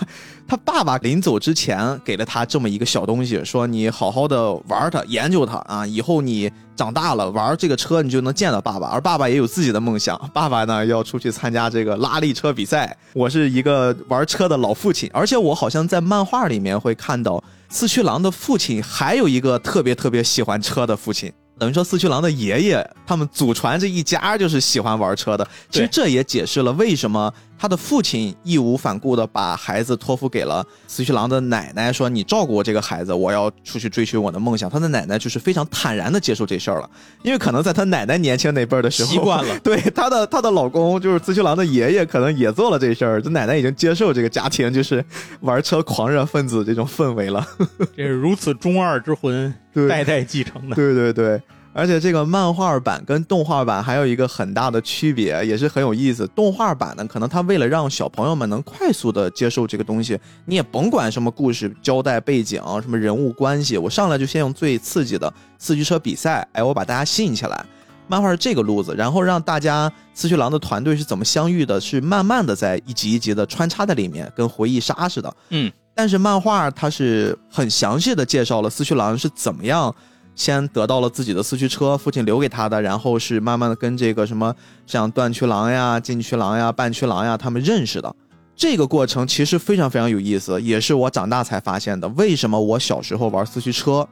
他爸爸临走之前给了他这么一个小东西，说你好好的玩它，研究它啊，以后你长大了玩这个车，你就能见到爸爸。而爸爸也有自己的梦想，爸爸呢要出去参加这个拉力车比赛。我是一个玩车的老父亲，而且我好像在漫画里面会看到四驱狼的父亲还有一个特别特别喜欢车的父亲。等于说，四驱狼的爷爷他们祖传这一家就是喜欢玩车的。其实这也解释了为什么他的父亲义无反顾的把孩子托付给了四驱狼的奶奶，说你照顾我这个孩子，我要出去追寻我的梦想。他的奶奶就是非常坦然的接受这事儿了，因为可能在他奶奶年轻那辈儿的时候，习惯了。对他的他的老公就是四驱狼的爷爷，可能也做了这事儿。这奶奶已经接受这个家庭就是玩车狂热分子这种氛围了。这是如此中二之魂。代代继承的，对对对，而且这个漫画版跟动画版还有一个很大的区别，也是很有意思。动画版呢，可能它为了让小朋友们能快速的接受这个东西，你也甭管什么故事交代背景、什么人物关系，我上来就先用最刺激的四驱车比赛，哎，我把大家吸引起来。漫画是这个路子，然后让大家四驱狼的团队是怎么相遇的，是慢慢的在一集一集的穿插在里面，跟回忆杀似的。嗯。但是漫画它是很详细的介绍了四驱狼是怎么样先得到了自己的四驱车，父亲留给他的，然后是慢慢的跟这个什么像断驱狼呀、进驱狼呀、半驱狼呀他们认识的。这个过程其实非常非常有意思，也是我长大才发现的。为什么我小时候玩四驱车，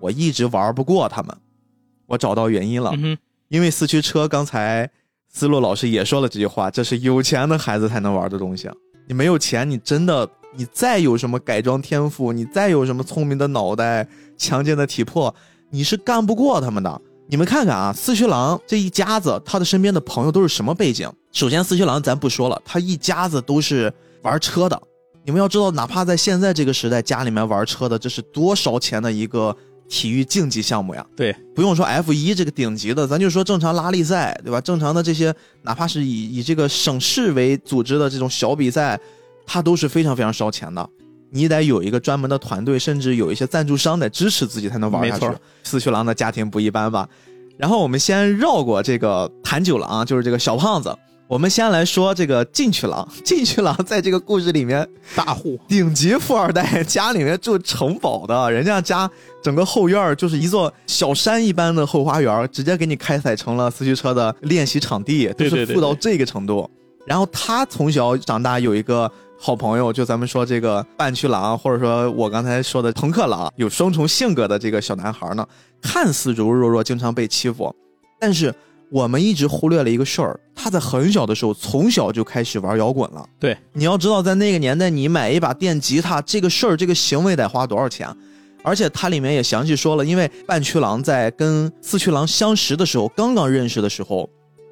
我一直玩不过他们？我找到原因了，因为四驱车刚才思路老师也说了这句话，这是有钱的孩子才能玩的东西。你没有钱，你真的。你再有什么改装天赋，你再有什么聪明的脑袋、强健的体魄，你是干不过他们的。你们看看啊，四驱狼这一家子，他的身边的朋友都是什么背景？首先，四驱狼咱不说了，他一家子都是玩车的。你们要知道，哪怕在现在这个时代，家里面玩车的，这是多烧钱的一个体育竞技项目呀。对，不用说 F 一这个顶级的，咱就说正常拉力赛，对吧？正常的这些，哪怕是以以这个省市为组织的这种小比赛。它都是非常非常烧钱的，你得有一个专门的团队，甚至有一些赞助商得支持自己才能玩下去。四驱狼的家庭不一般吧？然后我们先绕过这个谭九郎，就是这个小胖子，我们先来说这个进去狼。进去狼在这个故事里面，大户顶级富二代，家里面住城堡的，人家家整个后院就是一座小山一般的后花园，直接给你开采成了四驱车的练习场地，就是富到这个程度。然后他从小长大有一个。好朋友，就咱们说这个半驱狼，或者说我刚才说的朋克狼，有双重性格的这个小男孩呢，看似柔柔弱弱，经常被欺负，但是我们一直忽略了一个事儿，他在很小的时候，从小就开始玩摇滚了。对，你要知道，在那个年代，你买一把电吉他，这个事儿，这个行为得花多少钱？而且它里面也详细说了，因为半驱狼在跟四驱狼相识的时候，刚刚认识的时候。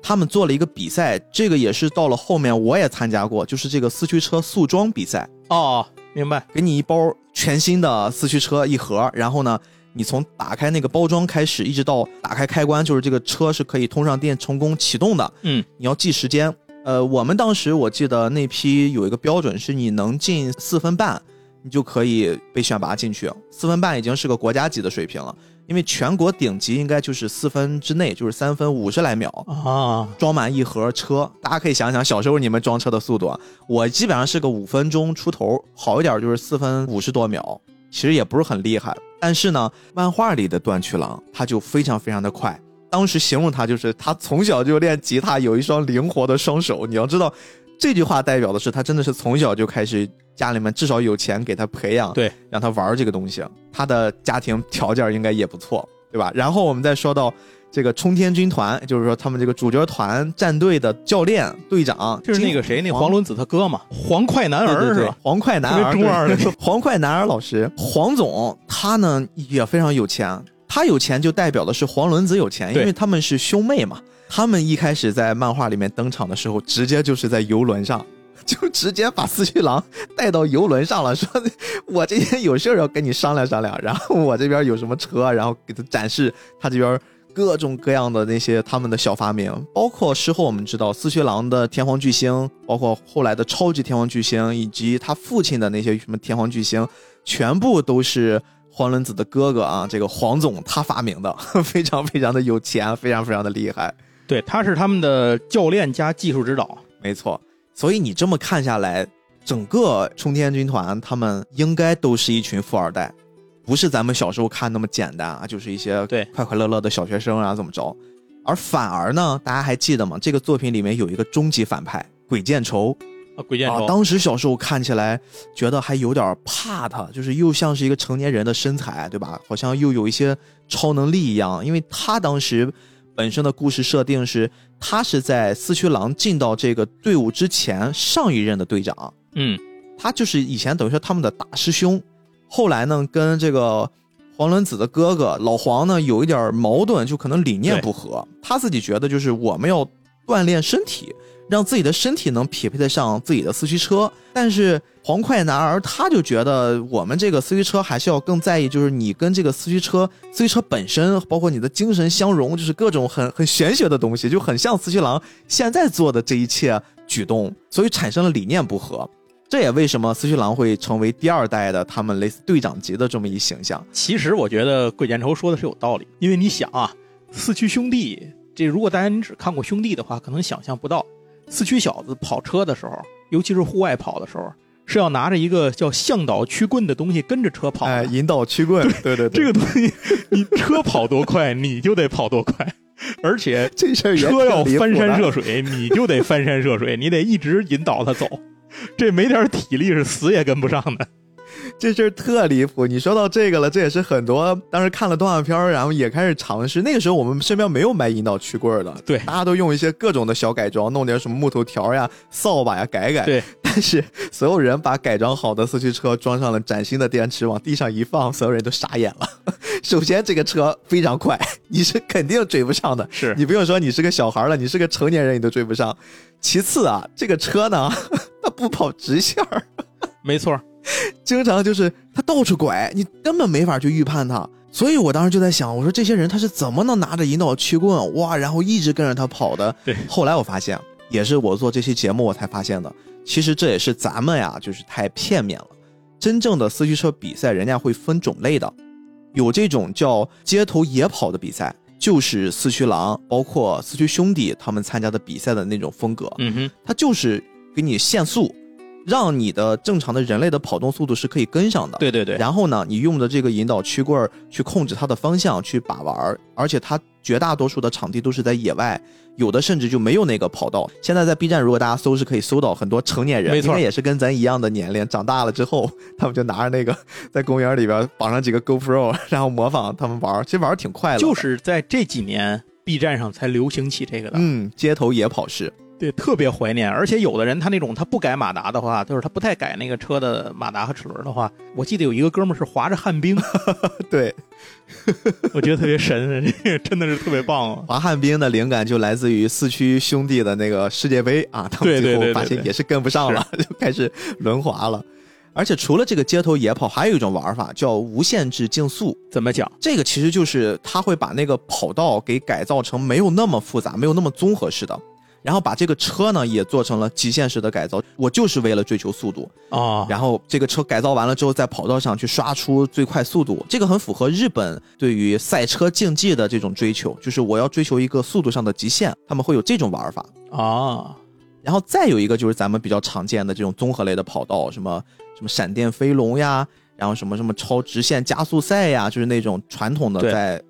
他们做了一个比赛，这个也是到了后面我也参加过，就是这个四驱车速装比赛哦，明白？给你一包全新的四驱车一盒，然后呢，你从打开那个包装开始，一直到打开开关，就是这个车是可以通上电成功启动的。嗯，你要记时间。呃，我们当时我记得那批有一个标准是你能进四分半，你就可以被选拔进去。四分半已经是个国家级的水平了。因为全国顶级应该就是四分之内，就是三分五十来秒啊，装满一盒车。大家可以想想小时候你们装车的速度，我基本上是个五分钟出头，好一点就是四分五十多秒，其实也不是很厉害。但是呢，漫画里的断驱狼他就非常非常的快。当时形容他就是他从小就练吉他，有一双灵活的双手。你要知道，这句话代表的是他真的是从小就开始。家里面至少有钱给他培养，对，让他玩这个东西，他的家庭条件应该也不错，对吧？然后我们再说到这个冲天军团，就是说他们这个主角团战队的教练队长，就是那个谁，那黄伦子他哥嘛，黄快男儿是吧？黄快男儿，中二的 黄快男儿老师，黄总他呢也非常有钱，他有钱就代表的是黄伦子有钱，因为他们是兄妹嘛。他们一开始在漫画里面登场的时候，直接就是在游轮上。就直接把四驱狼带到游轮上了，说：“我这边有事儿要跟你商量商量。”然后我这边有什么车，然后给他展示他这边各种各样的那些他们的小发明，包括事后我们知道四驱狼的天皇巨星，包括后来的超级天皇巨星，以及他父亲的那些什么天皇巨星，全部都是黄伦子的哥哥啊，这个黄总他发明的，非常非常的有钱，非常非常的厉害。对，他是他们的教练加技术指导。没错，所以你这么看下来，整个冲天军团他们应该都是一群富二代，不是咱们小时候看那么简单啊，就是一些对快快乐乐的小学生啊，怎么着？而反而呢，大家还记得吗？这个作品里面有一个终极反派鬼见愁。啊，鬼见愁！当时小时候看起来觉得还有点怕他，就是又像是一个成年人的身材，对吧？好像又有一些超能力一样。因为他当时本身的故事设定是，他是在四驱狼进到这个队伍之前上一任的队长。嗯，他就是以前等于说他们的大师兄，后来呢跟这个黄伦子的哥哥老黄呢有一点矛盾，就可能理念不合。他自己觉得就是我们要锻炼身体。让自己的身体能匹配得上自己的四驱车，但是黄快男儿他就觉得我们这个四驱车还是要更在意，就是你跟这个四驱车、四驱车本身，包括你的精神相融，就是各种很很玄学的东西，就很像四驱狼现在做的这一切举动，所以产生了理念不合。这也为什么四驱狼会成为第二代的他们类似队长级的这么一形象。其实我觉得桂建愁说的是有道理，因为你想啊，四驱兄弟这如果大家你只看过兄弟的话，可能想象不到。四驱小子跑车的时候，尤其是户外跑的时候，是要拿着一个叫向导驱棍的东西跟着车跑。哎，引导驱棍，对对对，这个东西，你车跑多快，你就得跑多快，而且 这事车要翻山涉水，你就得翻山涉水，你得一直引导它走，这没点体力是死也跟不上的。这事儿特离谱！你说到这个了，这也是很多当时看了动画片然后也开始尝试。那个时候我们身边没有卖引导曲棍的，对，大家都用一些各种的小改装，弄点什么木头条呀、扫把呀改改。对，但是所有人把改装好的四驱车装上了崭新的电池，往地上一放，所有人都傻眼了。首先，这个车非常快，你是肯定追不上的。是你不用说你是个小孩了，你是个成年人你都追不上。其次啊，这个车呢，它不跑直线儿。没错。经常就是他到处拐，你根本没法去预判他。所以我当时就在想，我说这些人他是怎么能拿着引导驱棍哇，然后一直跟着他跑的？对。后来我发现，也是我做这期节目我才发现的。其实这也是咱们呀，就是太片面了。真正的四驱车比赛，人家会分种类的，有这种叫街头野跑的比赛，就是四驱狼，包括四驱兄弟他们参加的比赛的那种风格。嗯哼，他就是给你限速。让你的正常的人类的跑动速度是可以跟上的，对对对。然后呢，你用的这个引导曲棍去控制它的方向，去把玩而且它绝大多数的场地都是在野外，有的甚至就没有那个跑道。现在在 B 站，如果大家搜是可以搜到很多成年人，应该也是跟咱一样的年龄，长大了之后，他们就拿着那个在公园里边绑上几个 GoPro，然后模仿他们玩，其实玩挺快的。就是在这几年 B 站上才流行起这个的，嗯，街头野跑式。对，特别怀念，而且有的人他那种他不改马达的话，就是他不太改那个车的马达和齿轮的话，我记得有一个哥们儿是滑着旱冰，对，我觉得特别神，真的是特别棒。滑旱冰的灵感就来自于四驱兄弟的那个世界杯啊，他们最后发现也是跟不上了，就开始轮滑了。而且除了这个街头野跑，还有一种玩法叫无限制竞速。怎么讲？这个其实就是他会把那个跑道给改造成没有那么复杂、没有那么综合式的。然后把这个车呢也做成了极限式的改造，我就是为了追求速度啊。然后这个车改造完了之后，在跑道上去刷出最快速度，这个很符合日本对于赛车竞技的这种追求，就是我要追求一个速度上的极限，他们会有这种玩法啊。然后再有一个就是咱们比较常见的这种综合类的跑道，什么什么闪电飞龙呀，然后什么什么超直线加速赛呀，就是那种传统的在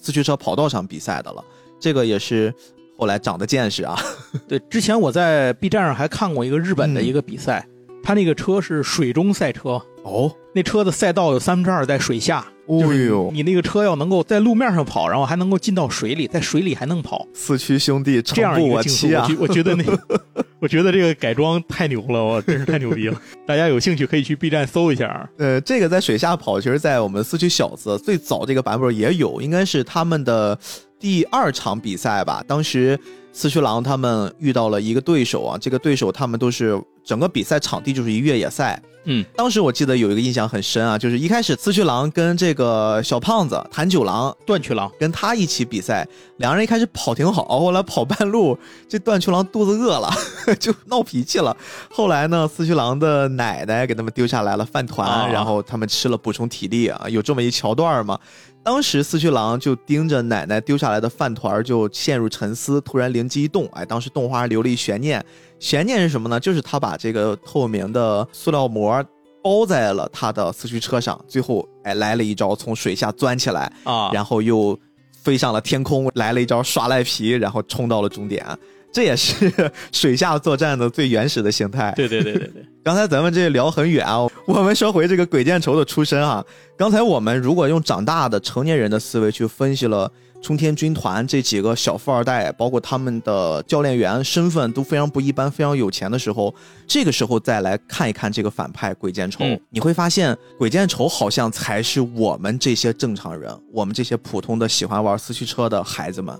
四驱车跑道上比赛的了，这个也是。后来长的见识啊，对，之前我在 B 站上还看过一个日本的一个比赛，他那个车是水中赛车哦，那车的赛道有三分之二在水下，哦呦，你那个车要能够在路面上跑，然后还能够进到水里，在水里还能跑，四驱兄弟这样一个竞速啊，我觉得那，我觉得这个改装太牛了，我真是太牛逼了，大家有兴趣可以去 B 站搜一下。呃，这个在水下跑，其实，在我们四驱小子最早这个版本也有，应该是他们的。第二场比赛吧，当时四驱狼他们遇到了一个对手啊，这个对手他们都是整个比赛场地就是一越野赛。嗯，当时我记得有一个印象很深啊，就是一开始四驱狼跟这个小胖子谭九郎、断驱狼跟他一起比赛，两人一开始跑挺好，后来跑半路，这断驱狼肚子饿了，就闹脾气了。后来呢，四驱狼的奶奶给他们丢下来了饭团，然后他们吃了补充体力啊，有这么一桥段嘛。当时四驱狼就盯着奶奶丢下来的饭团，就陷入沉思，突然灵机一动，哎，当时动画留了一悬念。悬念是什么呢？就是他把这个透明的塑料膜包在了他的四驱车上，最后哎来了一招从水下钻起来啊，然后又飞上了天空，来了一招耍赖皮，然后冲到了终点。这也是 水下作战的最原始的形态。对对对对对。刚才咱们这聊很远啊，我们说回这个鬼见愁的出身啊。刚才我们如果用长大的成年人的思维去分析了。冲天军团这几个小富二代，包括他们的教练员身份都非常不一般，非常有钱的时候，这个时候再来看一看这个反派鬼见愁，你会发现鬼见愁好像才是我们这些正常人，我们这些普通的喜欢玩四驱车的孩子们，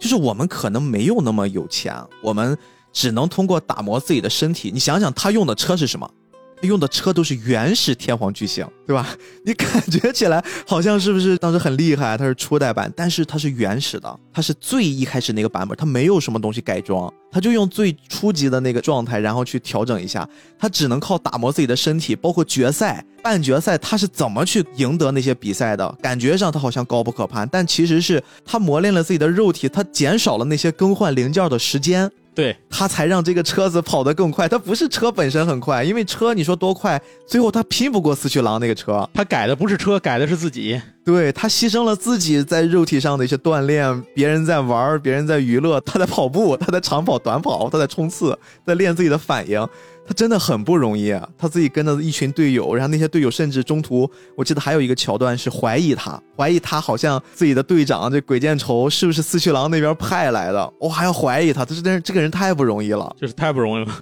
就是我们可能没有那么有钱，我们只能通过打磨自己的身体。你想想，他用的车是什么？用的车都是原始天皇巨星，对吧？你感觉起来好像是不是当时很厉害？它是初代版，但是它是原始的，它是最一开始那个版本，它没有什么东西改装，它就用最初级的那个状态，然后去调整一下。它只能靠打磨自己的身体，包括决赛、半决赛，他是怎么去赢得那些比赛的？感觉上他好像高不可攀，但其实是他磨练了自己的肉体，他减少了那些更换零件的时间。对。他才让这个车子跑得更快，他不是车本身很快，因为车你说多快，最后他拼不过四驱狼那个车，他改的不是车，改的是自己，对他牺牲了自己在肉体上的一些锻炼，别人在玩，别人在娱乐，他在跑步，他在长跑、短跑，他在冲刺，在练自己的反应。他真的很不容易啊！他自己跟着一群队友，然后那些队友甚至中途，我记得还有一个桥段是怀疑他，怀疑他好像自己的队长这鬼见愁是不是四驱狼那边派来的，我还要怀疑他，他是这这个人太不容易了，就是太不容易了。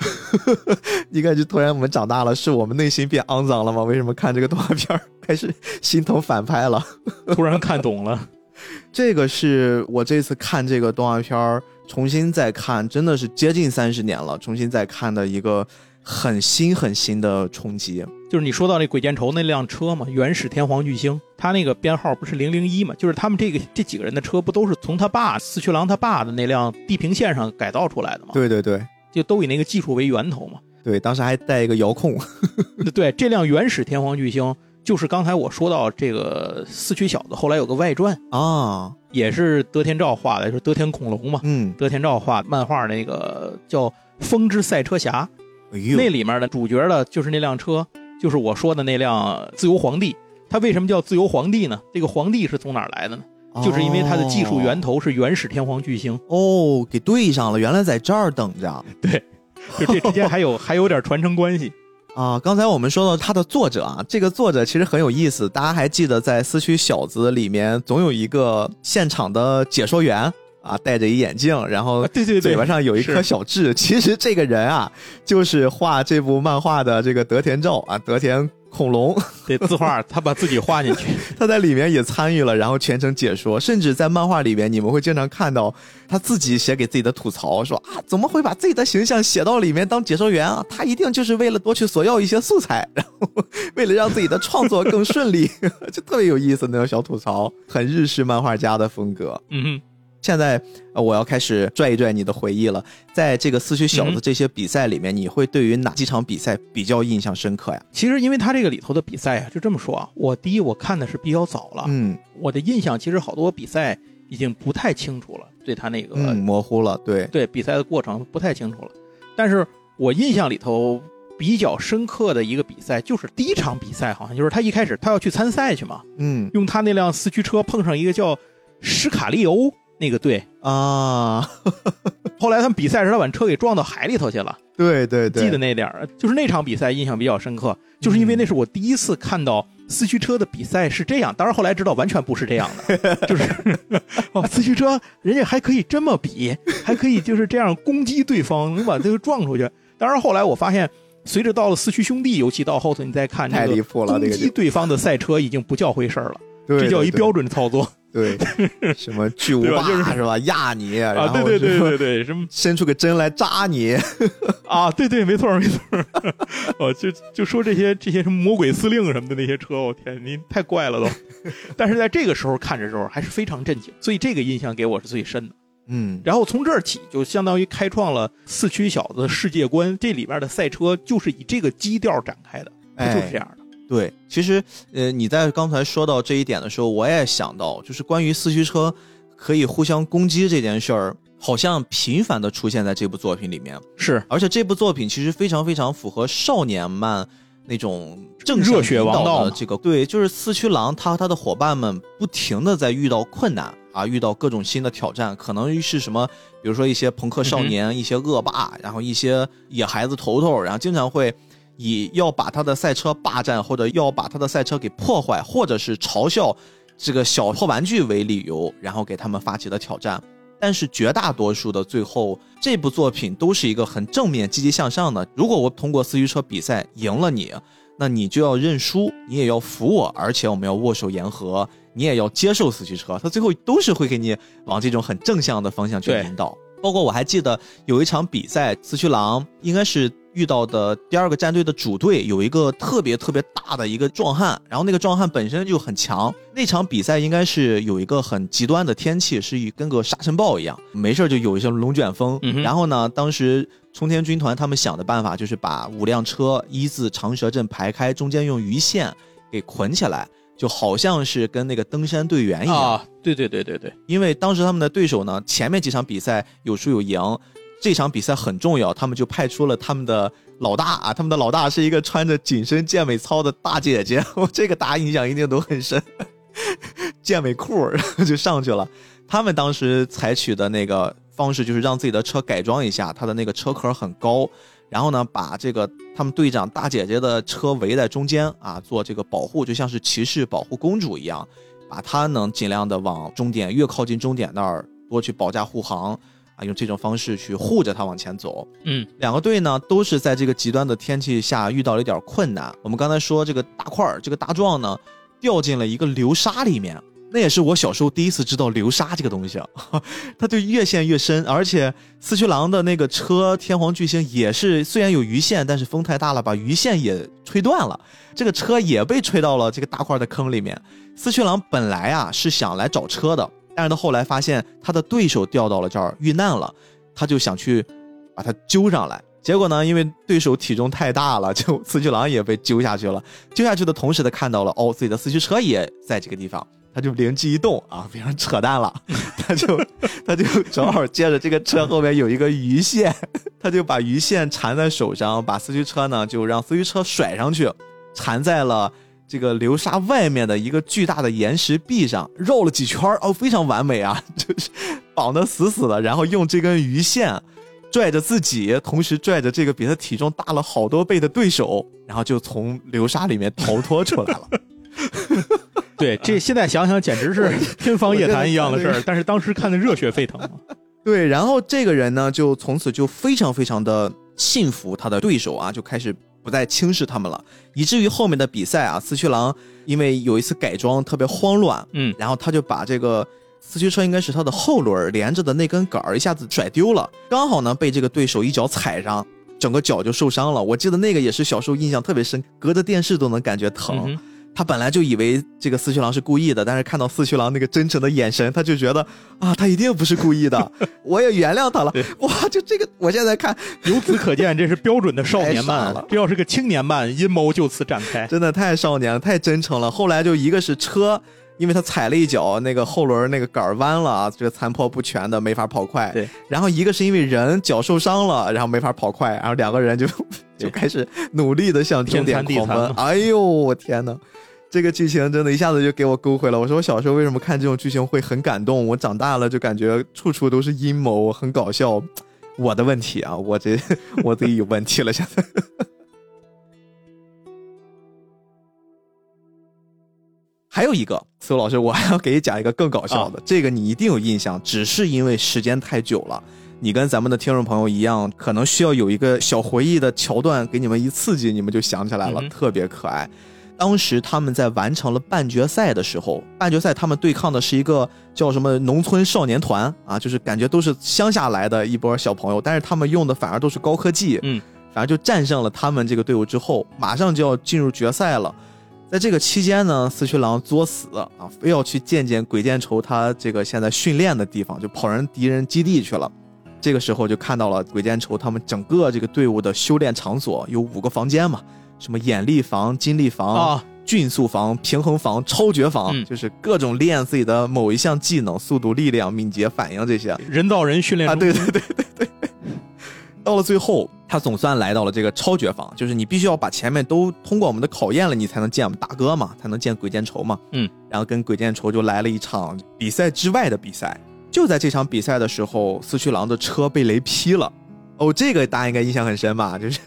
你感觉突然我们长大了，是我们内心变肮脏了吗？为什么看这个动画片开始心疼反派了？突然看懂了，这个是我这次看这个动画片儿重新再看，真的是接近三十年了，重新再看的一个。很新很新的冲击，就是你说到那鬼见愁那辆车嘛，原始天皇巨星，他那个编号不是零零一嘛？就是他们这个这几个人的车不都是从他爸四驱狼他爸的那辆地平线上改造出来的吗？对对对，就都以那个技术为源头嘛。对，当时还带一个遥控。对，这辆原始天皇巨星就是刚才我说到这个四驱小子，后来有个外传啊，也是德天照画的，就是德天恐龙嘛。嗯，德天照画漫画那个叫《风之赛车侠》。那里面的主角的就是那辆车，就是我说的那辆自由皇帝。他为什么叫自由皇帝呢？这个皇帝是从哪儿来的呢？就是因为它的技术源头是原始天皇巨星。哦，给对上了，原来在这儿等着。对，就这之间还有还有点传承关系啊。刚才我们说到他的作者啊，这个作者其实很有意思。大家还记得在《四驱小子》里面总有一个现场的解说员。啊，戴着一眼镜，然后对对对，嘴巴上有一颗小痣。其实这个人啊，就是画这部漫画的这个德田照啊，德田恐龙。这字画他把自己画进去，他在里面也参与了，然后全程解说。甚至在漫画里面，你们会经常看到他自己写给自己的吐槽，说啊，怎么会把自己的形象写到里面当解说员啊？他一定就是为了多去索要一些素材，然后为了让自己的创作更顺利，就特别有意思那种小吐槽，很日式漫画家的风格。嗯。现在，我要开始拽一拽你的回忆了。在这个四驱小子这些比赛里面，你会对于哪几场比赛比较印象深刻呀？其实，因为他这个里头的比赛啊，就这么说啊，我第一我看的是比较早了，嗯，我的印象其实好多比赛已经不太清楚了，对他那个模糊了，对对，比赛的过程不太清楚了。但是我印象里头比较深刻的一个比赛，就是第一场比赛，好像就是他一开始他要去参赛去嘛，嗯，用他那辆四驱车碰上一个叫史卡利欧。那个队啊，后来他们比赛时，他把车给撞到海里头去了。对对对，记得那点儿，就是那场比赛印象比较深刻，就是因为那是我第一次看到四驱车的比赛是这样。当然后来知道完全不是这样的，就是哦，四驱车人家还可以这么比，还可以就是这样攻击对方，能把这个撞出去。当然后来我发现，随着到了四驱兄弟，尤其到后头你再看，太离谱了，攻击对方的赛车已经不叫回事儿了，这叫一标准操作。对，什么巨无霸是吧？压你，啊，对对对对对，什么 伸出个针来扎你，啊，对对，没错没错，哦，就就说这些这些什么魔鬼司令什么的那些车，我天，您太怪了都。但是在这个时候看着时候还是非常震惊，所以这个印象给我是最深的。嗯，然后从这儿起就相当于开创了四驱小子世界观，这里边的赛车就是以这个基调展开的，就是这样的。对，其实，呃，你在刚才说到这一点的时候，我也想到，就是关于四驱车可以互相攻击这件事儿，好像频繁的出现在这部作品里面。是，而且这部作品其实非常非常符合少年漫那种正热血王道的这个。对，就是四驱狼他和他的伙伴们不停的在遇到困难啊，遇到各种新的挑战，可能是什么，比如说一些朋克少年、一些恶霸，然后一些野孩子头头，然后经常会。以要把他的赛车霸占，或者要把他的赛车给破坏，或者是嘲笑这个小破玩具为理由，然后给他们发起的挑战。但是绝大多数的最后，这部作品都是一个很正面、积极向上的。如果我通过四驱车比赛赢了你，那你就要认输，你也要服我，而且我们要握手言和，你也要接受四驱车。他最后都是会给你往这种很正向的方向去引导。包括我还记得有一场比赛，四驱狼应该是。遇到的第二个战队的主队有一个特别特别大的一个壮汉，然后那个壮汉本身就很强。那场比赛应该是有一个很极端的天气，是跟个沙尘暴一样，没事就有一些龙卷风。然后呢，当时冲天军团他们想的办法就是把五辆车一字长蛇阵排开，中间用鱼线给捆起来，就好像是跟那个登山队员一样。啊，对对对对对，因为当时他们的对手呢，前面几场比赛有输有赢。这场比赛很重要，他们就派出了他们的老大啊，他们的老大是一个穿着紧身健美操的大姐姐，我这个大家印象一定都很深，健美裤然后就上去了。他们当时采取的那个方式就是让自己的车改装一下，他的那个车壳很高，然后呢把这个他们队长大姐姐的车围在中间啊，做这个保护，就像是骑士保护公主一样，把她能尽量的往终点越靠近终点那儿多去保驾护航。啊，用这种方式去护着他往前走。嗯，两个队呢都是在这个极端的天气下遇到了一点困难。我们刚才说这个大块儿，这个大壮呢掉进了一个流沙里面，那也是我小时候第一次知道流沙这个东西。它就越陷越深，而且四驱狼的那个车天皇巨星也是虽然有鱼线，但是风太大了，把鱼线也吹断了，这个车也被吹到了这个大块的坑里面。四驱狼本来啊是想来找车的。但是他后来发现他的对手掉到了这儿遇难了，他就想去把他揪上来。结果呢，因为对手体重太大了，就四驱狼也被揪下去了。揪下去的同时，他看到了哦，自己的四驱车也在这个地方，他就灵机一动啊，非常扯淡了，他就他就正好借着这个车后面有一个鱼线，他就把鱼线缠在手上，把四驱车呢就让四驱车甩上去，缠在了。这个流沙外面的一个巨大的岩石壁上绕了几圈哦，非常完美啊，就是绑得死死的，然后用这根鱼线拽着自己，同时拽着这个比他体重大了好多倍的对手，然后就从流沙里面逃脱出来了。对，这现在想想简直是 天方夜谭一样的事儿，但是当时看的热血沸腾。对，然后这个人呢，就从此就非常非常的信服他的对手啊，就开始。不再轻视他们了，以至于后面的比赛啊，四驱狼因为有一次改装特别慌乱，嗯，然后他就把这个四驱车应该是他的后轮连着的那根杆儿一下子甩丢了，刚好呢被这个对手一脚踩上，整个脚就受伤了。我记得那个也是小时候印象特别深，隔着电视都能感觉疼。他本来就以为这个四驱狼是故意的，但是看到四驱狼那个真诚的眼神，他就觉得啊，他一定不是故意的，我也原谅他了。哇，就这个，我现在看，由此可见，这是标准的少年漫了。这要是个青年漫，阴谋就此展开，真的太少年了，太真诚了。后来就一个是车，因为他踩了一脚，那个后轮那个杆弯了啊，这个残破不全的，没法跑快。对，然后一个是因为人脚受伤了，然后没法跑快，然后两个人就就开始努力的向终点狂奔。哎呦，我天哪！这个剧情真的一下子就给我勾回了。我说我小时候为什么看这种剧情会很感动？我长大了就感觉处处都是阴谋，很搞笑。我的问题啊，我这 我自己有问题了。现在 还有一个，苏老师，我还要给你讲一个更搞笑的。这个你一定有印象，只是因为时间太久了，你跟咱们的听众朋友一样，可能需要有一个小回忆的桥段给你们一刺激，你们就想起来了，特别可爱。当时他们在完成了半决赛的时候，半决赛他们对抗的是一个叫什么农村少年团啊，就是感觉都是乡下来的一波小朋友，但是他们用的反而都是高科技，嗯，反而就战胜了他们这个队伍之后，马上就要进入决赛了。在这个期间呢，四驱狼作死啊，非要去见见鬼见愁他这个现在训练的地方，就跑人敌人基地去了。这个时候就看到了鬼见愁他们整个这个队伍的修炼场所有五个房间嘛。什么眼力房、精力房啊、迅速房、平衡房、超绝房，就是各种练自己的某一项技能，速度、力量、敏捷、反应这些。人造人训练啊，对对对对对。到了最后，他总算来到了这个超绝房，就是你必须要把前面都通过我们的考验了，你才能见我们大哥嘛，才能见鬼见愁嘛。嗯。然后跟鬼见愁就来了一场比赛之外的比赛。就在这场比赛的时候，四驱狼的车被雷劈了。哦，这个大家应该印象很深吧？就是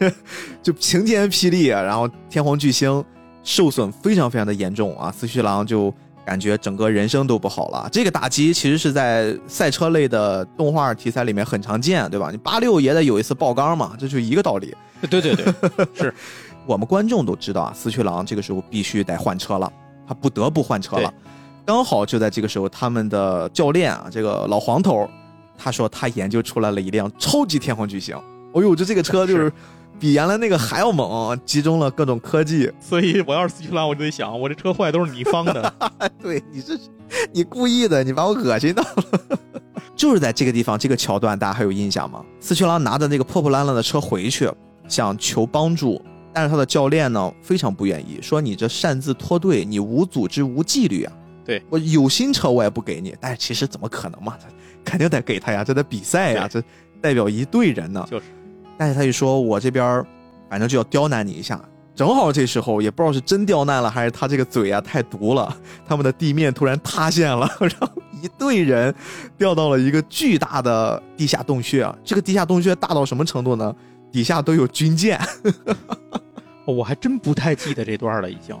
就晴天霹雳，然后天皇巨星受损非常非常的严重啊！四驱狼就感觉整个人生都不好了。这个打击其实是在赛车类的动画题材里面很常见，对吧？你八六也得有一次爆缸嘛，这就一个道理。对对对，是 我们观众都知道啊，四驱狼这个时候必须得换车了，他不得不换车了。刚好就在这个时候，他们的教练啊，这个老黄头。他说他研究出来了一辆超级天皇巨星，哦呦，这这个车就是比原来那个还要猛，集中了各种科技。所以我要是四驱狼，我就得想，我这车坏都是你放的。对，你是你故意的，你把我恶心到了。就是在这个地方，这个桥段大家还有印象吗？四驱狼拿着那个破破烂烂的车回去，想求帮助，但是他的教练呢非常不愿意，说你这擅自脱队，你无组织无纪律啊。对我有新车我也不给你，但是其实怎么可能嘛？肯定得给他呀，这得比赛呀，这代表一队人呢。就是，但是他一说，我这边反正就要刁难你一下。正好这时候也不知道是真刁难了，还是他这个嘴啊太毒了，他们的地面突然塌陷了，然后一队人掉到了一个巨大的地下洞穴啊。这个地下洞穴大到什么程度呢？底下都有军舰。我还真不太记得这段了，已经。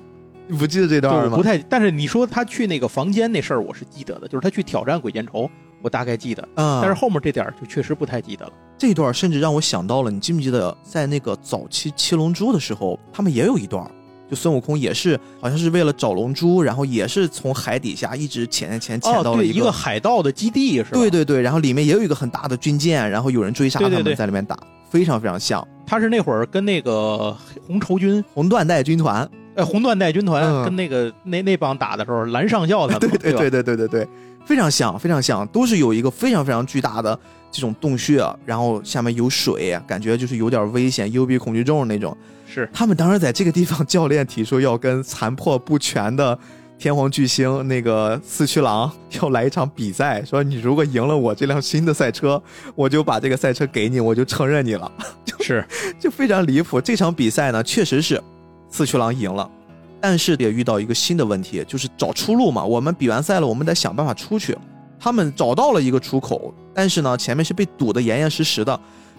你不记得这段吗？不太。但是你说他去那个房间那事儿，我是记得的，就是他去挑战鬼见愁。我大概记得，嗯，但是后面这点就确实不太记得了。这段甚至让我想到了，你记不记得在那个早期七龙珠的时候，他们也有一段，就孙悟空也是好像是为了找龙珠，然后也是从海底下一直潜潜潜到了一个海盗的基地，是吧？对对对，然后里面也有一个很大的军舰，然后有人追杀他们在里面打，非常非常像。他是那会儿跟那个红绸军、红缎带军团，哎，红缎带军团跟那个那那帮打的时候，蓝上校他们，对对对对对对对。非常像，非常像，都是有一个非常非常巨大的这种洞穴，然后下面有水，感觉就是有点危险，幽闭恐惧症那种。是他们当时在这个地方，教练提出要跟残破不全的天皇巨星那个四驱狼要来一场比赛，说你如果赢了我这辆新的赛车，我就把这个赛车给你，我就承认你了。是，就非常离谱。这场比赛呢，确实是四驱狼赢了。但是也遇到一个新的问题，就是找出路嘛。我们比完赛了，我们得想办法出去。他们找到了一个出口，但是呢，前面是被堵得严严实实的。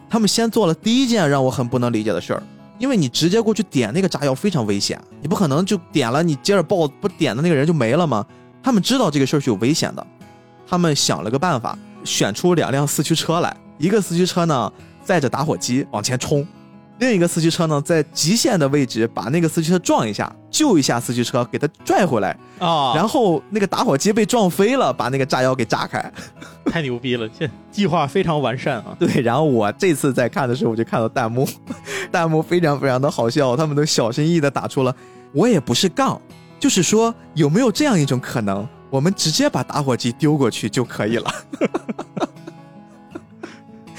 他们先做了第一件让我很不能理解的事儿，因为你直接过去点那个炸药非常危险，你不可能就点了，你接着爆，不点的那个人就没了吗？他们知道这个事儿是有危险的，他们想了个办法，选出两辆四驱车来，一个四驱车呢载着打火机往前冲。另一个四驱车呢，在极限的位置把那个四驱车撞一下，救一下四驱车，给它拽回来啊。然后那个打火机被撞飞了，把那个炸药给炸开，太牛逼了！这计划非常完善啊。对，然后我这次在看的时候，我就看到弹幕，弹幕非常非常的好笑，他们都小心翼翼的打出了“我也不是杠”，就是说有没有这样一种可能，我们直接把打火机丢过去就可以了。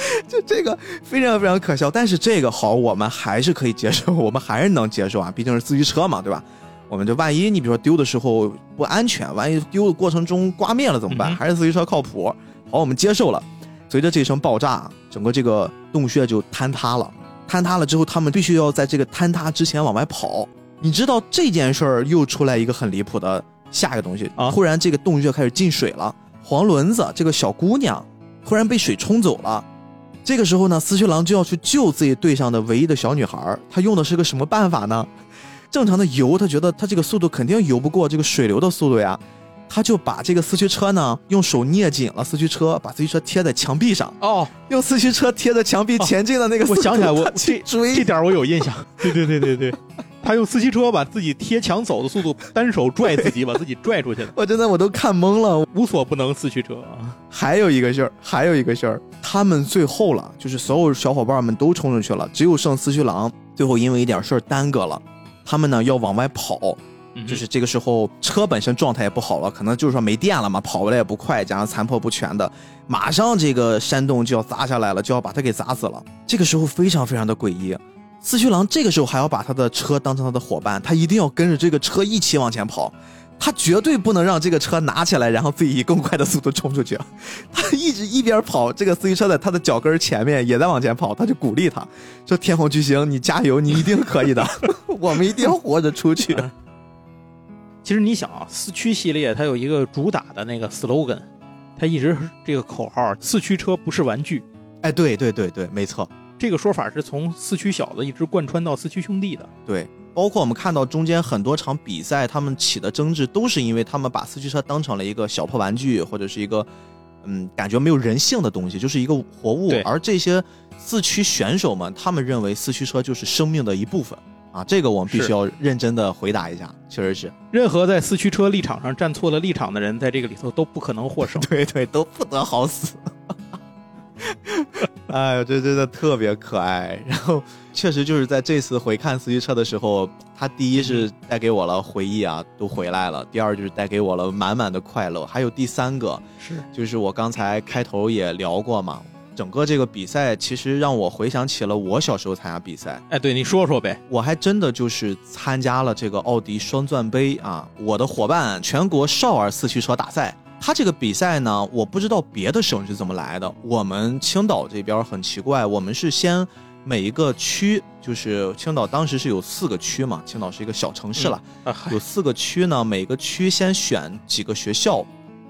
就这个非常非常可笑，但是这个好，我们还是可以接受，我们还是能接受啊，毕竟是自驱车嘛，对吧？我们就万一你比如说丢的时候不安全，万一丢的过程中刮灭了怎么办？还是自驱车靠谱。好，我们接受了。随着这声爆炸，整个这个洞穴就坍塌了。坍塌了之后，他们必须要在这个坍塌之前往外跑。你知道这件事儿又出来一个很离谱的下一个东西啊！突然这个洞穴开始进水了，黄轮子这个小姑娘突然被水冲走了。这个时候呢，四驱狼就要去救自己队上的唯一的小女孩。他用的是个什么办法呢？正常的游，他觉得他这个速度肯定游不过这个水流的速度呀。他就把这个四驱车呢，用手捏紧了四驱车，把四驱车贴在墙壁上。哦，用四驱车贴在墙壁前进的那个。我想起来，我这这点我有印象。对对对对对，他用四驱车把自己贴墙走的速度，单手拽自己，把自己拽出去了。我真的我都看懵了，无所不能四驱车。还有一个事儿，还有一个事儿，他们最后了，就是所有小伙伴们都冲出去了，只有剩四驱狼，最后因为一点事儿耽搁了。他们呢要往外跑，就是这个时候车本身状态也不好了，可能就是说没电了嘛，跑的也不快，加上残破不全的，马上这个山洞就要砸下来了，就要把他给砸死了。这个时候非常非常的诡异。四驱狼这个时候还要把他的车当成他的伙伴，他一定要跟着这个车一起往前跑，他绝对不能让这个车拿起来，然后自己以更快的速度冲出去。他一直一边跑，这个四驱车在他的脚跟前面也在往前跑，他就鼓励他说：“天虹巨星，你加油，你一定可以的，我们一定要活着出去。”其实你想啊，四驱系列它有一个主打的那个 slogan，它一直这个口号：“四驱车不是玩具。”哎，对对对对，没错。这个说法是从四驱小子一直贯穿到四驱兄弟的。对，包括我们看到中间很多场比赛，他们起的争执都是因为他们把四驱车当成了一个小破玩具，或者是一个嗯感觉没有人性的东西，就是一个活物。而这些四驱选手们，他们认为四驱车就是生命的一部分啊！这个我们必须要认真的回答一下，确实是。任何在四驱车立场上站错了立场的人，在这个里头都不可能获胜。对对，都不得好死。哎呦，这真的特别可爱。然后，确实就是在这次回看四驱车的时候，它第一是带给我了回忆啊，都回来了；第二就是带给我了满满的快乐。还有第三个是，就是我刚才开头也聊过嘛，整个这个比赛其实让我回想起了我小时候参加比赛。哎，对，你说说呗。我还真的就是参加了这个奥迪双钻杯啊，我的伙伴全国少儿四驱车大赛。他这个比赛呢，我不知道别的省是怎么来的。我们青岛这边很奇怪，我们是先每一个区，就是青岛当时是有四个区嘛，青岛是一个小城市了，有四个区呢，每个区先选几个学校，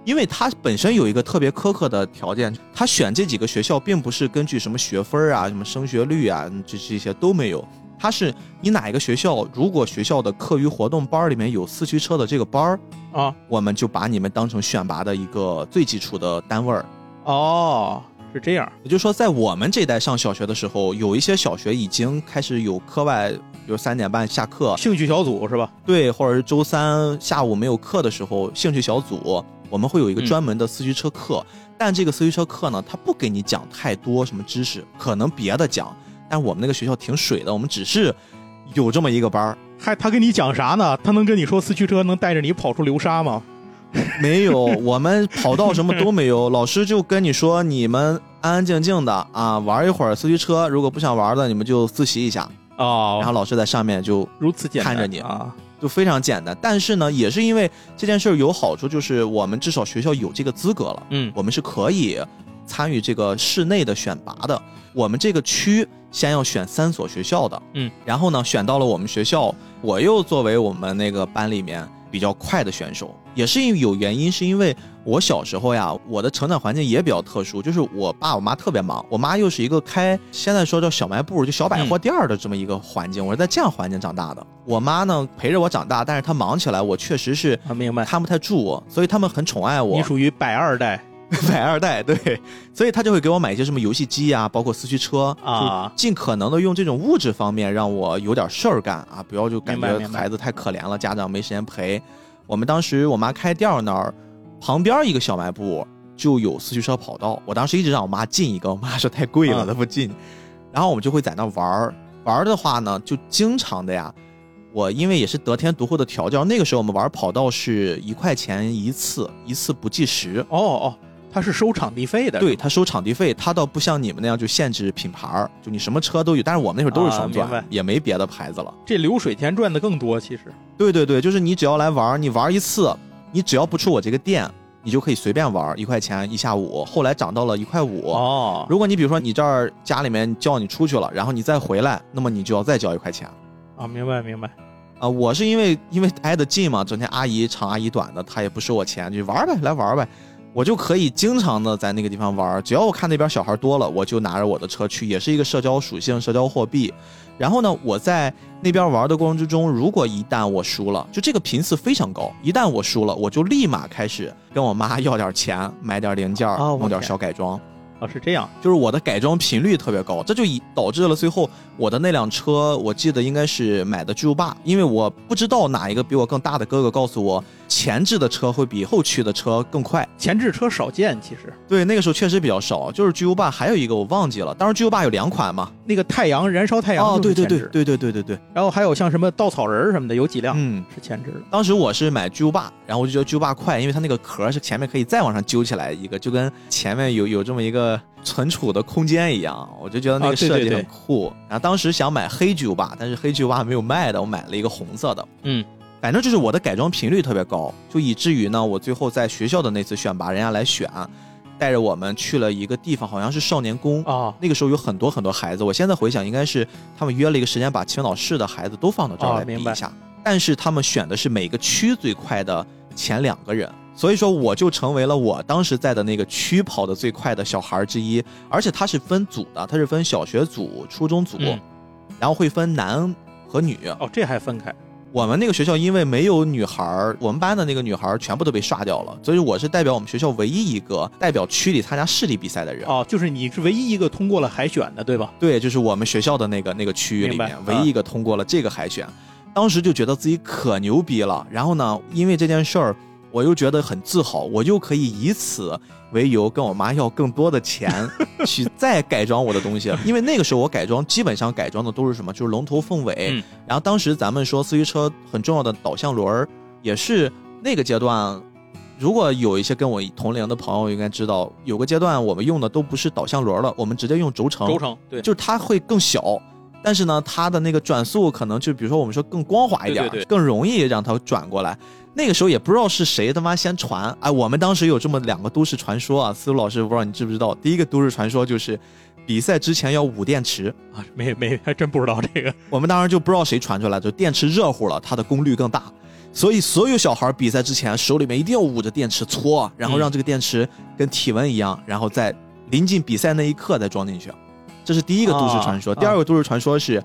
因为它本身有一个特别苛刻的条件，他选这几个学校并不是根据什么学分啊、什么升学率啊，这这些都没有。它是你哪一个学校，如果学校的课余活动班里面有四驱车的这个班儿啊，我们就把你们当成选拔的一个最基础的单位儿。哦，是这样。也就是说，在我们这代上小学的时候，有一些小学已经开始有课外，比如三点半下课，兴趣小组是吧？对，或者是周三下午没有课的时候，兴趣小组我们会有一个专门的四驱车课。但这个四驱车课呢，它不给你讲太多什么知识，可能别的讲。但我们那个学校挺水的，我们只是有这么一个班儿，还他跟你讲啥呢？他能跟你说四驱车能带着你跑出流沙吗？没有，我们跑道什么都没有，老师就跟你说，你们安安静静的啊，玩一会儿四驱车，如果不想玩的，你们就自习一下哦。然后老师在上面就如此简看着你啊，就非常简单。但是呢，也是因为这件事有好处，就是我们至少学校有这个资格了，嗯，我们是可以参与这个室内的选拔的。我们这个区先要选三所学校的，嗯，然后呢，选到了我们学校，我又作为我们那个班里面比较快的选手，也是因为有原因，是因为我小时候呀，我的成长环境也比较特殊，就是我爸我妈特别忙，我妈又是一个开现在说叫小卖部，就小百货店的这么一个环境，我是在这样环境长大的。我妈呢陪着我长大，但是她忙起来，我确实是明白看不太住我，所以他们很宠爱我。你属于百二代。百二代对，所以他就会给我买一些什么游戏机呀，包括四驱车啊，尽可能的用这种物质方面让我有点事儿干啊，不要就感觉孩子太可怜了，家长没时间陪。我们当时我妈开店那儿旁边一个小卖部就有四驱车跑道，我当时一直让我妈进一个，我妈说太贵了，她不进。然后我们就会在那玩儿，玩儿的话呢，就经常的呀，我因为也是得天独厚的调教，那个时候我们玩跑道是一块钱一次，一次不计时。哦哦。他是收场地费的，对他收场地费，他倒不像你们那样就限制品牌儿就你什么车都有。但是我们那会儿都是双钻，也没别的牌子了。这流水钱赚的更多，其实。对对对，就是你只要来玩，你玩一次，你只要不出我这个店，你就可以随便玩，一块钱一下午。后来涨到了一块五。哦。如果你比如说你这儿家里面叫你出去了，然后你再回来，那么你就要再交一块钱。啊，明白明白。啊，我是因为因为挨得近嘛，整天阿姨长阿姨短的，他也不收我钱，就玩呗，来玩呗。我就可以经常的在那个地方玩，只要我看那边小孩多了，我就拿着我的车去，也是一个社交属性、社交货币。然后呢，我在那边玩的过程之中，如果一旦我输了，就这个频次非常高，一旦我输了，我就立马开始跟我妈要点钱，买点零件，弄点小改装。哦，是这样，就是我的改装频率特别高，这就以导致了最后我的那辆车，我记得应该是买的巨无霸，因为我不知道哪一个比我更大的哥哥告诉我，前置的车会比后驱的车更快。前置车少见，其实对那个时候确实比较少。就是巨无霸还有一个我忘记了，当时巨无霸有两款嘛，那个太阳燃烧太阳哦，对对对对对对对对，然后还有像什么稻草人什么的，有几辆嗯是前置的。当时我是买巨无霸，然后我就觉得巨无霸快，因为它那个壳是前面可以再往上揪起来一个，就跟前面有有这么一个存储的空间一样，我就觉得那个设计很酷。然后当时想买黑巨无霸，但是黑巨无霸没有卖的，我买了一个红色的。嗯，反正就是我的改装频率特别高，就以至于呢，我最后在学校的那次选拔，人家来选，带着我们去了一个地方，好像是少年宫啊。那个时候有很多很多孩子，我现在回想，应该是他们约了一个时间，把青岛市的孩子都放到这儿来比一下。但是他们选的是每个区最快的前两个人，所以说我就成为了我当时在的那个区跑的最快的小孩之一。而且它是分组的，它是分小学组、初中组，然后会分男和女。哦，这还分开。我们那个学校因为没有女孩，我们班的那个女孩全部都被刷掉了，所以我是代表我们学校唯一一个代表区里参加市里比赛的人。哦，就是你是唯一一个通过了海选的，对吧？对，就是我们学校的那个那个区域里面唯一一个通过了这个海选。当时就觉得自己可牛逼了，然后呢，因为这件事儿，我又觉得很自豪，我又可以以此为由跟我妈要更多的钱，去再改装我的东西。因为那个时候我改装基本上改装的都是什么，就是龙头凤尾。然后当时咱们说四驱车很重要的导向轮儿，也是那个阶段，如果有一些跟我同龄的朋友应该知道，有个阶段我们用的都不是导向轮了，我们直接用轴承。轴承对，就是它会更小。但是呢，它的那个转速可能就比如说我们说更光滑一点，更容易让它转过来。那个时候也不知道是谁他妈先传，哎，我们当时有这么两个都市传说啊，思路老师不知道你知不知道？第一个都市传说就是比赛之前要捂电池啊，没没还真不知道这个。我们当时就不知道谁传出来，就电池热乎了，它的功率更大，所以所有小孩比赛之前手里面一定要捂着电池搓，然后让这个电池跟体温一样，然后在临近比赛那一刻再装进去。这是第一个都市传说，第二个都市传说是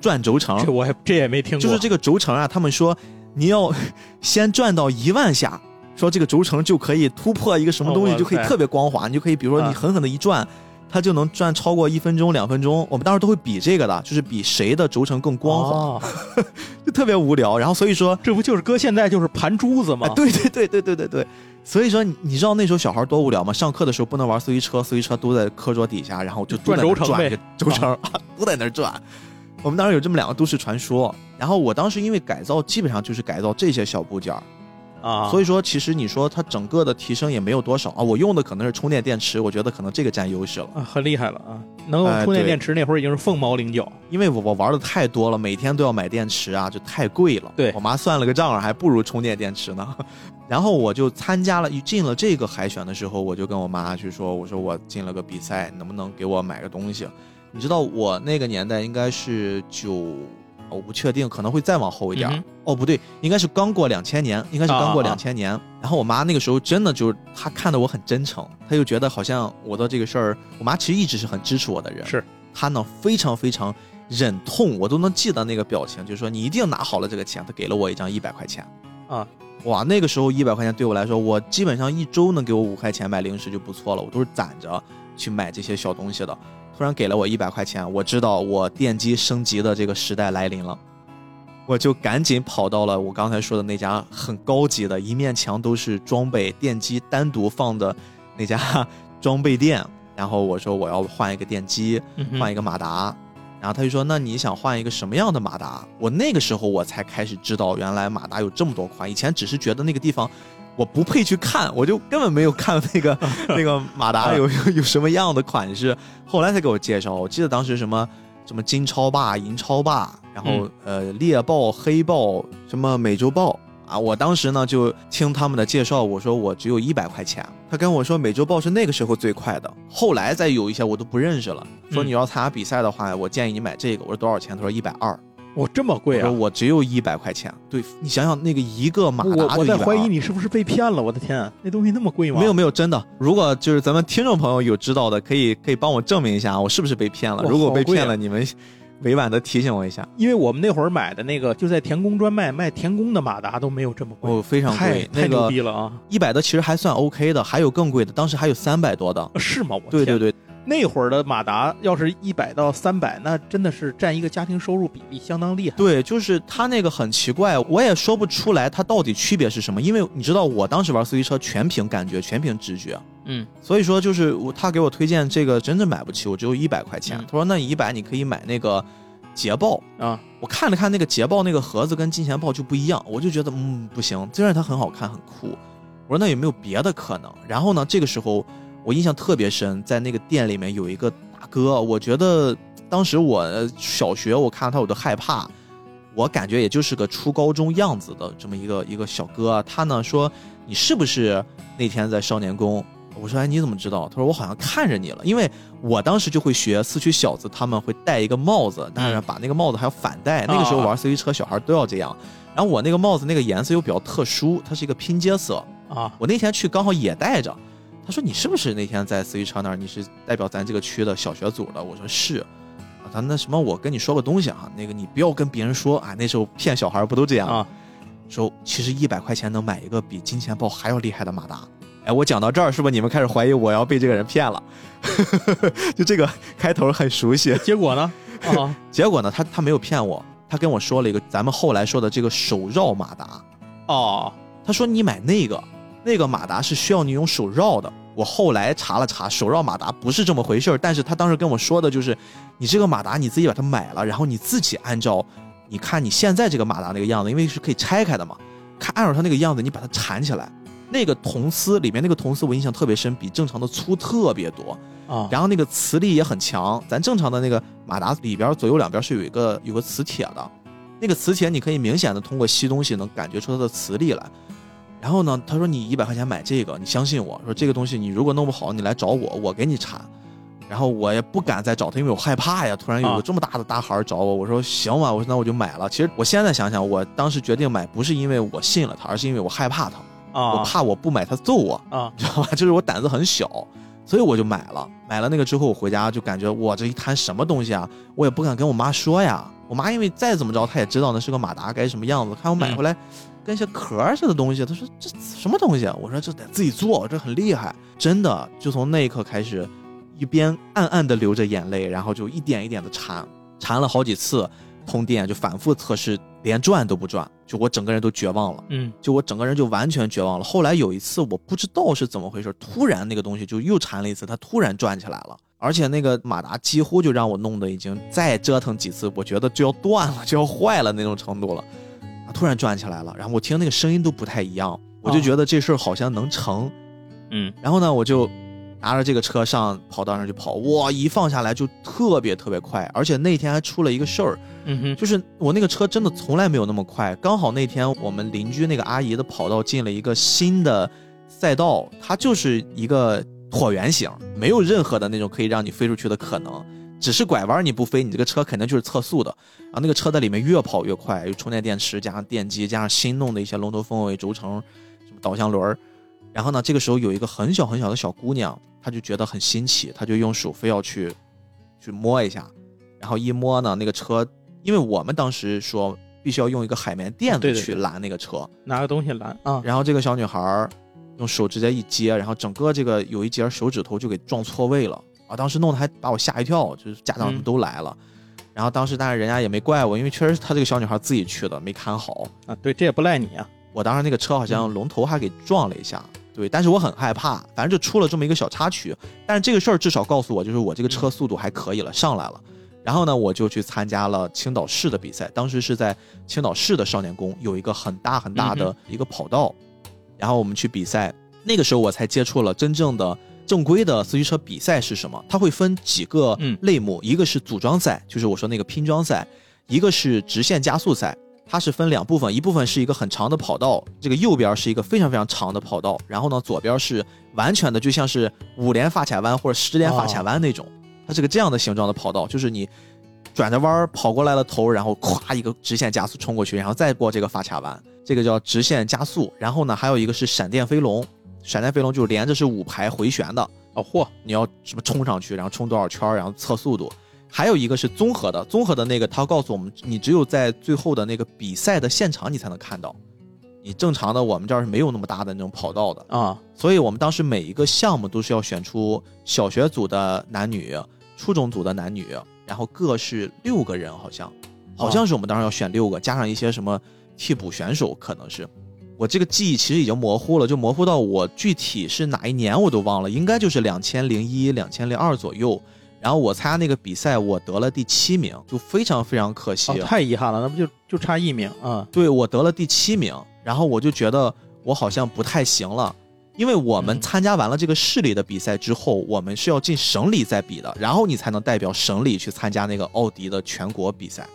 转轴承。这我还这也没听过。就是这个轴承啊，他们说你要先转到一万下，说这个轴承就可以突破一个什么东西，就可以特别光滑，你就可以比如说你狠狠的一转，它就能转超过一分钟、两分钟。我们当时都会比这个的，就是比谁的轴承更光滑，就特别无聊。然后所以说，这不就是搁现在就是盘珠子吗？对对对对对对对。所以说，你知道那时候小孩多无聊吗？上课的时候不能玩四驱车，四驱车都在课桌底下，然后就转轴承呗，轴承 都在那转。我们当时有这么两个都市传说。然后我当时因为改造，基本上就是改造这些小部件儿啊。所以说，其实你说它整个的提升也没有多少啊。我用的可能是充电电池，我觉得可能这个占优势了啊，很厉害了啊！能用充电电池那会儿已经是凤毛麟角，因为我我玩的太多了，每天都要买电池啊，就太贵了。对我妈算了个账，还不如充电电池呢。然后我就参加了，进了这个海选的时候，我就跟我妈去说：“我说我进了个比赛，能不能给我买个东西？”你知道我那个年代应该是九，我不确定，可能会再往后一点。哦，不对，应该是刚过两千年，应该是刚过两千年。然后我妈那个时候真的就是她看的我很真诚，她就觉得好像我的这个事儿，我妈其实一直是很支持我的人。是她呢非常非常忍痛，我都能记得那个表情，就是说你一定拿好了这个钱。她给了我一张一百块钱啊。哇，那个时候一百块钱对我来说，我基本上一周能给我五块钱买零食就不错了，我都是攒着去买这些小东西的。突然给了我一百块钱，我知道我电机升级的这个时代来临了，我就赶紧跑到了我刚才说的那家很高级的，一面墙都是装备电机单独放的那家 装备店。然后我说我要换一个电机，换一个马达。然后他就说：“那你想换一个什么样的马达？”我那个时候我才开始知道，原来马达有这么多款。以前只是觉得那个地方我不配去看，我就根本没有看那个 那个马达有有什么样的款式。后来才给我介绍。我记得当时什么什么金超霸、银超霸，然后呃猎豹、黑豹，什么美洲豹。啊，我当时呢就听他们的介绍，我说我只有一百块钱。他跟我说美洲豹是那个时候最快的，后来再有一些我都不认识了。说你要参加比赛的话，我建议你买这个。我说多少钱？他说一百二。哇，这么贵啊！我只有一百块钱。对你想想，那个一个马达我在怀疑你是不是被骗了。我的天，那东西那么贵吗？没有没有，真的。如果就是咱们听众朋友有知道的，可以可以帮我证明一下，我是不是被骗了？如果被骗了，你们。委婉的提醒我一下，因为我们那会儿买的那个就在田宫专卖，卖田宫的马达都没有这么贵，哦，非常贵，太牛逼了啊！一百的其实还算 OK 的，还有更贵的，当时还有三百多的，是吗？我对对对，那会儿的马达要是一百到三百，那真的是占一个家庭收入比例相当厉害。对，就是它那个很奇怪，我也说不出来它到底区别是什么，因为你知道我当时玩四驱车全凭感觉，全凭直觉。嗯，所以说就是我他给我推荐这个真的买不起，我只有一百块钱。他说那一百你可以买那个捷豹啊。我看了看那个捷豹那个盒子跟金钱豹就不一样，我就觉得嗯不行，虽然它很好看很酷。我说那有没有别的可能？然后呢，这个时候我印象特别深，在那个店里面有一个大哥，我觉得当时我小学我看到他我都害怕，我感觉也就是个初高中样子的这么一个一个小哥。他呢说你是不是那天在少年宫？我说哎，你怎么知道？他说我好像看着你了，因为我当时就会学四驱小子，他们会戴一个帽子，当然把那个帽子还要反戴。那个时候玩四驱车，小孩都要这样。然后我那个帽子那个颜色又比较特殊，它是一个拼接色啊。我那天去刚好也戴着。他说你是不是那天在四驱车那儿？你是代表咱这个区的小学组的？我说是。啊，他那什么，我跟你说个东西啊，那个你不要跟别人说啊。那时候骗小孩不都这样啊？说其实一百块钱能买一个比金钱豹还要厉害的马达。哎，我讲到这儿，是不是你们开始怀疑我要被这个人骗了？就这个开头很熟悉，结果呢？啊，结果呢？他他没有骗我，他跟我说了一个咱们后来说的这个手绕马达。哦，他说你买那个，那个马达是需要你用手绕的。我后来查了查，手绕马达不是这么回事儿。但是他当时跟我说的就是，你这个马达你自己把它买了，然后你自己按照，你看你现在这个马达那个样子，因为是可以拆开的嘛，看按照它那个样子，你把它缠起来。那个铜丝里面那个铜丝我印象特别深，比正常的粗特别多啊。然后那个磁力也很强，咱正常的那个马达里边左右两边是有一个有个磁铁的，那个磁铁你可以明显的通过吸东西能感觉出它的磁力来。然后呢，他说你一百块钱买这个，你相信我说这个东西你如果弄不好你来找我，我给你查。然后我也不敢再找他，因为我害怕呀。突然有个这么大的大孩找我，我说行吧，我说那我就买了。其实我现在想想，我当时决定买不是因为我信了他，而是因为我害怕他。啊，我怕我不买他揍我啊，知道吧？就是我胆子很小，所以我就买了。买了那个之后，我回家就感觉哇，这一摊什么东西啊？我也不敢跟我妈说呀。我妈因为再怎么着，她也知道那是个马达该什么样子。看我买回来，跟些壳似的东西，他说这什么东西？我说这得自己做，这很厉害，真的。就从那一刻开始，一边暗暗的流着眼泪，然后就一点一点的缠，缠了好几次。通电就反复测试，连转都不转，就我整个人都绝望了。嗯，就我整个人就完全绝望了。后来有一次，我不知道是怎么回事，突然那个东西就又缠了一次，它突然转起来了，而且那个马达几乎就让我弄得已经再折腾几次，我觉得就要断了，就要坏了那种程度了。突然转起来了，然后我听那个声音都不太一样，我就觉得这事儿好像能成。嗯，然后呢，我就。拿着这个车上跑道上去跑，哇！一放下来就特别特别快，而且那天还出了一个事儿，嗯哼，就是我那个车真的从来没有那么快。刚好那天我们邻居那个阿姨的跑道进了一个新的赛道，它就是一个椭圆形，没有任何的那种可以让你飞出去的可能，只是拐弯你不飞，你这个车肯定就是测速的。然后那个车在里面越跑越快，有充电电池加上电机加上新弄的一些龙头凤尾轴承，什么导向轮儿。然后呢，这个时候有一个很小很小的小姑娘。她就觉得很新奇，她就用手非要去去摸一下，然后一摸呢，那个车，因为我们当时说必须要用一个海绵垫子去拦那个车，拿个东西拦啊。然后这个小女孩用手直接一接，然后整个这个有一节手指头就给撞错位了啊！当时弄得还把我吓一跳，就是家长们都来了。然后当时但是人家也没怪我，因为确实是她这个小女孩自己去的，没看好啊。对，这也不赖你啊。我当时那个车好像龙头还给撞了一下。对，但是我很害怕，反正就出了这么一个小插曲。但是这个事儿至少告诉我，就是我这个车速度还可以了，上来了。然后呢，我就去参加了青岛市的比赛。当时是在青岛市的少年宫有一个很大很大的一个跑道，然后我们去比赛。那个时候我才接触了真正的正规的四驱车比赛是什么。它会分几个类目，一个是组装赛，就是我说那个拼装赛；一个是直线加速赛。它是分两部分，一部分是一个很长的跑道，这个右边是一个非常非常长的跑道，然后呢，左边是完全的就像是五连发卡弯或者十连发卡弯那种，它是个这样的形状的跑道，就是你转着弯跑过来了头，然后咵一个直线加速冲过去，然后再过这个发卡弯，这个叫直线加速。然后呢，还有一个是闪电飞龙，闪电飞龙就是连着是五排回旋的哦，嚯，你要什么冲上去，然后冲多少圈，然后测速度。还有一个是综合的，综合的那个他告诉我们，你只有在最后的那个比赛的现场你才能看到，你正常的我们这儿是没有那么大的那种跑道的啊，所以我们当时每一个项目都是要选出小学组的男女、初中组的男女，然后各是六个人，好像，好像是我们当时要选六个，加上一些什么替补选手，可能是。我这个记忆其实已经模糊了，就模糊到我具体是哪一年我都忘了，应该就是两千零一、两千零二左右。然后我参加那个比赛，我得了第七名，就非常非常可惜，太遗憾了，那不就就差一名啊？对，我得了第七名，然后我就觉得我好像不太行了，因为我们参加完了这个市里的比赛之后，我们是要进省里再比的，然后你才能代表省里去参加那个奥迪的全国比赛，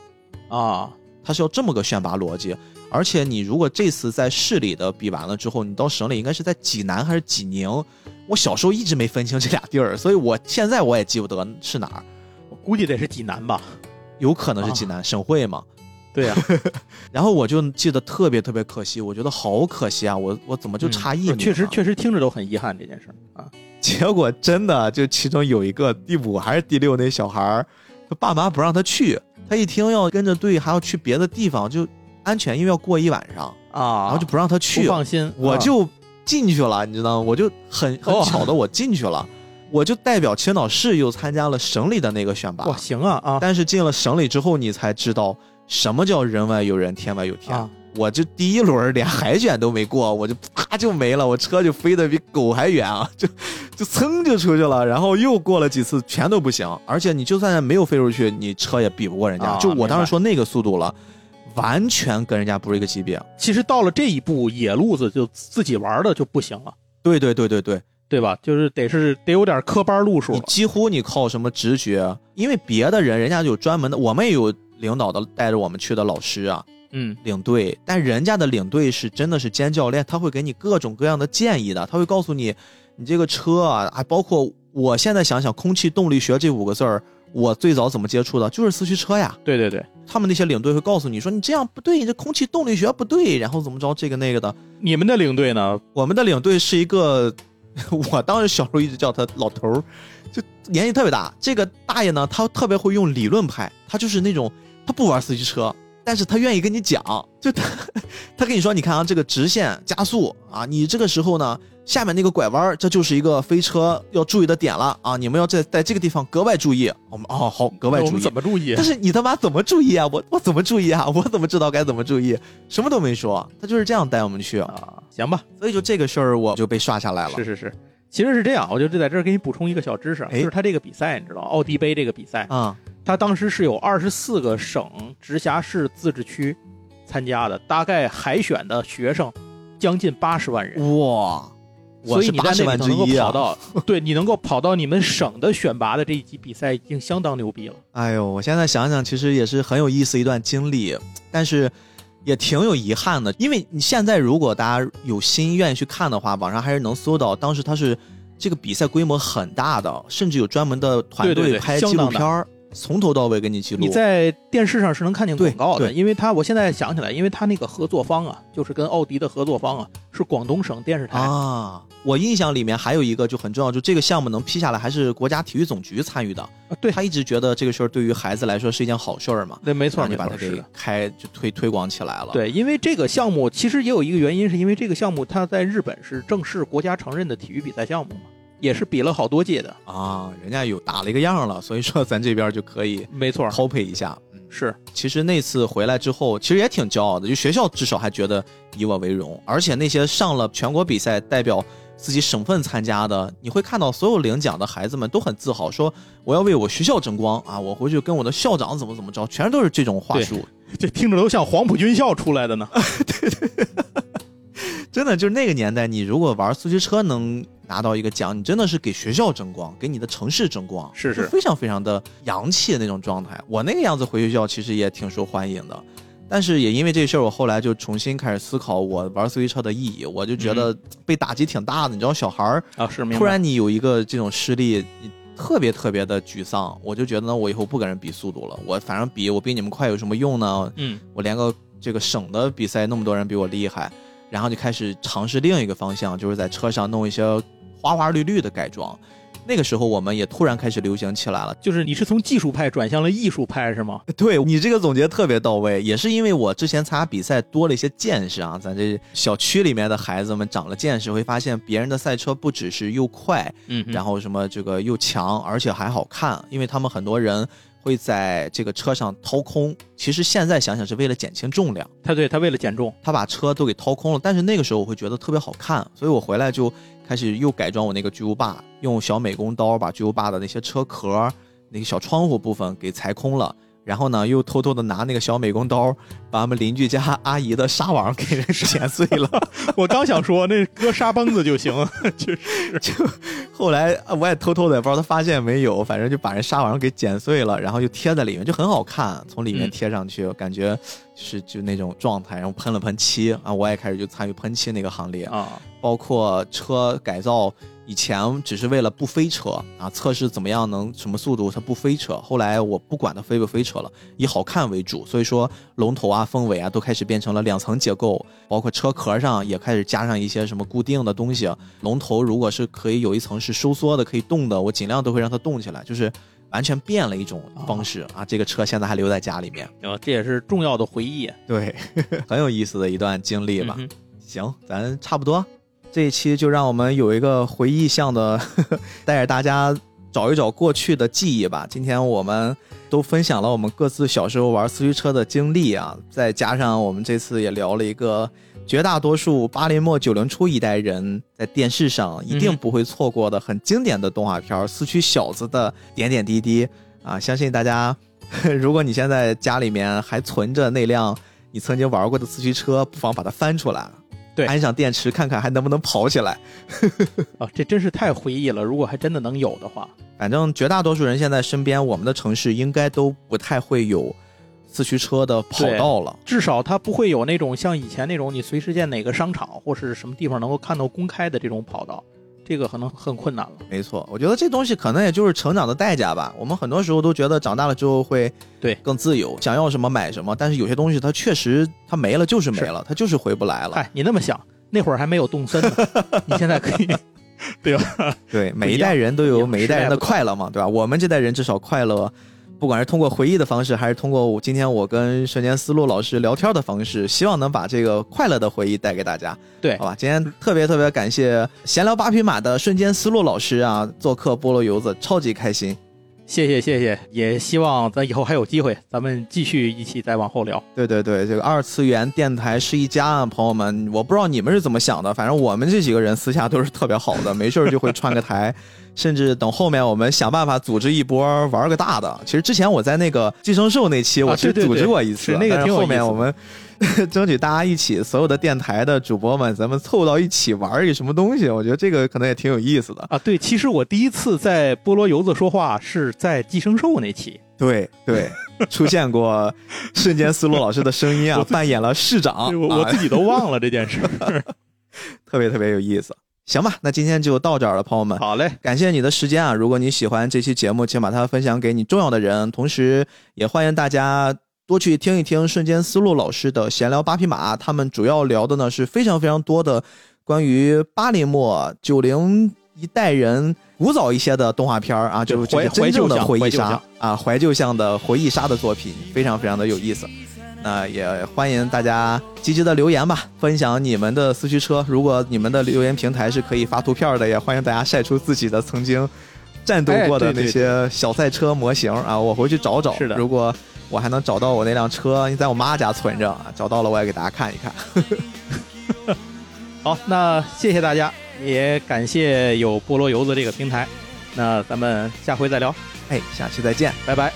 啊，它是要这么个选拔逻辑。而且你如果这次在市里的比完了之后，你到省里应该是在济南还是济宁？我小时候一直没分清这俩地儿，所以我现在我也记不得是哪儿。我估计得是济南吧，有可能是济南省会嘛？对呀。然后我就记得特别特别可惜，我觉得好可惜啊！我我怎么就差一名？确实确实听着都很遗憾这件事啊。结果真的就其中有一个第五还是第六那小孩儿，他爸妈不让他去，他一听要跟着队还要去别的地方就。安全，因为要过一晚上啊，然后就不让他去。放心，我就进去了，你知道吗？我就很很巧的，我进去了，我就代表青岛市又参加了省里的那个选拔。哇，行啊啊！但是进了省里之后，你才知道什么叫人外有人，天外有天。啊我这第一轮连海选都没过，我就啪就没了，我车就飞得比狗还远啊，就就噌就出去了。然后又过了几次，全都不行。而且你就算没有飞出去，你车也比不过人家。就我当时说那个速度了。完全跟人家不是一个级别。其实到了这一步，野路子就自己玩的就不行了。对对对对对，对吧？就是得是得有点科班路数。你几乎你靠什么直觉？因为别的人人家有专门的，我们也有领导的带着我们去的老师啊，嗯，领队。但人家的领队是真的是兼教练，他会给你各种各样的建议的。他会告诉你，你这个车啊，还包括我现在想想，空气动力学这五个字儿。我最早怎么接触的？就是四驱车呀。对对对，他们那些领队会告诉你说，你这样不对，你这空气动力学不对，然后怎么着这个那个的。你们的领队呢？我们的领队是一个，我当时小时候一直叫他老头儿，就年纪特别大。这个大爷呢，他特别会用理论派，他就是那种他不玩四驱车。但是他愿意跟你讲，就他，他跟你说，你看啊，这个直线加速啊，你这个时候呢，下面那个拐弯，这就是一个飞车要注意的点了啊，你们要在在这个地方格外注意。我们哦好，格外注意。怎么注意？但是你他妈怎么注意啊？我我怎么注意啊？我怎么知道该怎么注意？什么都没说，他就是这样带我们去啊。行吧，所以就这个事儿，我就被刷下来了。是是是，其实是这样，我就在这儿给你补充一个小知识，就是他这个比赛，你知道，奥迪杯这个比赛啊，他当时是有二十四个省、直辖市、自治区。参加的大概海选的学生将近八十万人哇，所以你在那里能够跑到，对你能够跑到你们省的选拔的这一级比赛已经相当牛逼了。哎呦，我现在想想，其实也是很有意思一段经历，但是也挺有遗憾的，因为你现在如果大家有心愿意去看的话，网上还是能搜到，当时他是这个比赛规模很大的，甚至有专门的团队拍纪录片儿。从头到尾给你记录，你在电视上是能看见广告的，因为他我现在想起来，因为他那个合作方啊，就是跟奥迪的合作方啊，是广东省电视台啊。我印象里面还有一个就很重要，就这个项目能批下来，还是国家体育总局参与的啊。对他一直觉得这个事儿对于孩子来说是一件好事儿嘛。对，没错，你把它给开就推推广起来了。对，因为这个项目其实也有一个原因，是因为这个项目它在日本是正式国家承认的体育比赛项目嘛。也是比了好多届的啊，人家有打了一个样了，所以说咱这边就可以没错 copy 一下。是，其实那次回来之后，其实也挺骄傲的，就学校至少还觉得以我为荣。而且那些上了全国比赛代表自己省份参加的，你会看到所有领奖的孩子们都很自豪，说我要为我学校争光啊！我回去跟我的校长怎么怎么着，全都是这种话术。这听着都像黄埔军校出来的呢。对 对，真的就是那个年代，你如果玩四驱车能。拿到一个奖，你真的是给学校争光，给你的城市争光，是是，非常非常的洋气的那种状态。我那个样子回学校其实也挺受欢迎的，但是也因为这事儿，我后来就重新开始思考我玩四驱车的意义。我就觉得被打击挺大的，你知道，小孩儿啊，是突然你有一个这种失利，你特别特别的沮丧。我就觉得呢，我以后不跟人比速度了，我反正比我比你们快有什么用呢？嗯，我连个这个省的比赛那么多人比我厉害，然后就开始尝试另一个方向，就是在车上弄一些。花花绿绿的改装，那个时候我们也突然开始流行起来了。就是你是从技术派转向了艺术派是吗？对你这个总结特别到位，也是因为我之前参加比赛多了一些见识啊。咱这小区里面的孩子们长了见识，会发现别人的赛车不只是又快，嗯，然后什么这个又强，而且还好看，因为他们很多人。会在这个车上掏空，其实现在想想是为了减轻重量。他对他为了减重，他把车都给掏空了。但是那个时候我会觉得特别好看，所以我回来就开始又改装我那个巨无霸，用小美工刀把巨无霸的那些车壳、那个小窗户部分给裁空了。然后呢，又偷偷的拿那个小美工刀，把我们邻居家阿姨的纱网给人剪碎了。我刚想说，那割纱崩子就行。就是，就后来我也偷偷的，不知道他发现没有，反正就把人纱网给剪碎了，然后就贴在里面，就很好看。从里面贴上去，感觉是就那种状态。然后喷了喷漆啊，我也开始就参与喷漆那个行列啊，包括车改造。以前只是为了不飞车啊，测试怎么样能什么速度它不飞车。后来我不管它飞不飞车了，以好看为主。所以说龙头啊、凤尾啊都开始变成了两层结构，包括车壳上也开始加上一些什么固定的东西。龙头如果是可以有一层是收缩的、可以动的，我尽量都会让它动起来，就是完全变了一种方式啊。这个车现在还留在家里面，这也是重要的回忆，对，很有意思的一段经历吧。行，咱差不多。这一期就让我们有一个回忆向的，呵 呵带着大家找一找过去的记忆吧。今天我们都分享了我们各自小时候玩四驱车的经历啊，再加上我们这次也聊了一个绝大多数八零末九零初一代人在电视上一定不会错过的很经典的动画片《四驱小子》的点点滴滴啊。相信大家，如果你现在家里面还存着那辆你曾经玩过的四驱车，不妨把它翻出来。对，安上电池，看看还能不能跑起来。啊，这真是太回忆了。如果还真的能有的话，反正绝大多数人现在身边，我们的城市应该都不太会有四驱车的跑道了。至少它不会有那种像以前那种，你随时见哪个商场或是什么地方能够看到公开的这种跑道。这个可能很困难了。没错，我觉得这东西可能也就是成长的代价吧。我们很多时候都觉得长大了之后会对更自由，想要什么买什么。但是有些东西它确实它没了就是没了，它就是回不来了。哎，你那么想，那会儿还没有动森呢，你现在可以，对吧？对，每一代人都有每一代人的快乐嘛，对吧？我们这代人至少快乐。不管是通过回忆的方式，还是通过我今天我跟瞬间思路老师聊天的方式，希望能把这个快乐的回忆带给大家。对，好吧，今天特别特别感谢闲聊八匹马的瞬间思路老师啊，做客菠萝油子，超级开心。谢谢谢谢，也希望咱以后还有机会，咱们继续一起再往后聊。对对对，这个二次元电台是一家啊，朋友们，我不知道你们是怎么想的，反正我们这几个人私下都是特别好的，没事就会串个台，甚至等后面我们想办法组织一波玩个大的。其实之前我在那个寄生兽那期，我其实组织过一次，那个挺后面我们。争取大家一起，所有的电台的主播们，咱们凑到一起玩一个什么东西？我觉得这个可能也挺有意思的啊。对，其实我第一次在菠萝油子说话是在寄生兽那期，对对，出现过瞬间思路老师的声音啊，扮演了市长，我自己都忘了这件事，特别特别有意思。行吧，那今天就到这儿了，朋友们。好嘞，感谢你的时间啊！如果你喜欢这期节目，请把它分享给你重要的人，同时也欢迎大家。多去听一听瞬间思路老师的闲聊八匹马，他们主要聊的呢是非常非常多的关于八零末九零一代人古早一些的动画片啊，就是这个真正的回忆杀啊，怀旧向的回忆杀的作品，非常非常的有意思。那也欢迎大家积极的留言吧，分享你们的四驱车。如果你们的留言平台是可以发图片的，也欢迎大家晒出自己的曾经战斗过的那些小赛车模型啊，我回去找找。是的，如果。我还能找到我那辆车，你在我妈家存着啊，找到了我也给大家看一看。好，那谢谢大家，也感谢有菠萝油子这个平台，那咱们下回再聊，哎，下期再见，拜拜。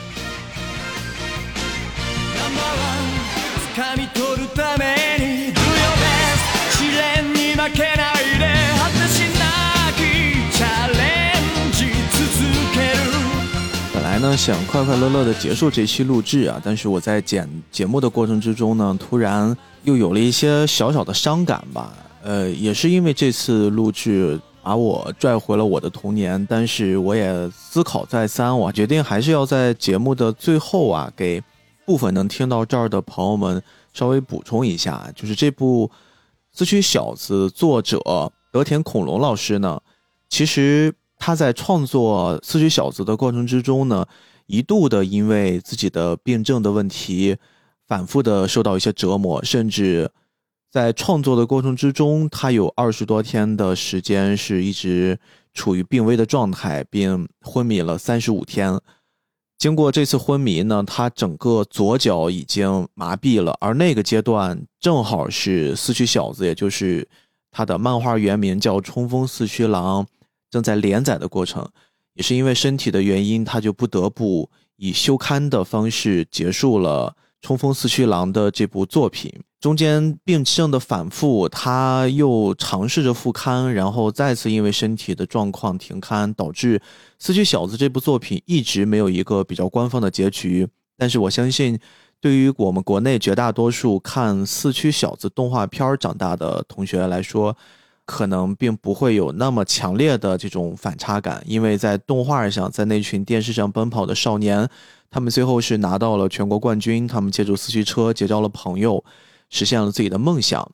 本来呢，想快快乐乐的结束这期录制啊，但是我在剪节目的过程之中呢，突然又有了一些小小的伤感吧。呃，也是因为这次录制把我拽回了我的童年，但是我也思考再三，我决定还是要在节目的最后啊，给部分能听到这儿的朋友们稍微补充一下，就是这部《四驱小子》作者德田恐龙老师呢，其实。他在创作《四驱小子》的过程之中呢，一度的因为自己的病症的问题，反复的受到一些折磨，甚至在创作的过程之中，他有二十多天的时间是一直处于病危的状态，并昏迷了三十五天。经过这次昏迷呢，他整个左脚已经麻痹了，而那个阶段正好是《四驱小子》，也就是他的漫画原名叫《冲锋四驱狼》，正在连载的过程。也是因为身体的原因，他就不得不以休刊的方式结束了。冲锋四驱狼的这部作品中间病症的反复，他又尝试着复刊，然后再次因为身体的状况停刊，导致四驱小子这部作品一直没有一个比较官方的结局。但是我相信，对于我们国内绝大多数看四驱小子动画片长大的同学来说，可能并不会有那么强烈的这种反差感，因为在动画上，在那群电视上奔跑的少年。他们最后是拿到了全国冠军，他们借助四驱车结交了朋友，实现了自己的梦想。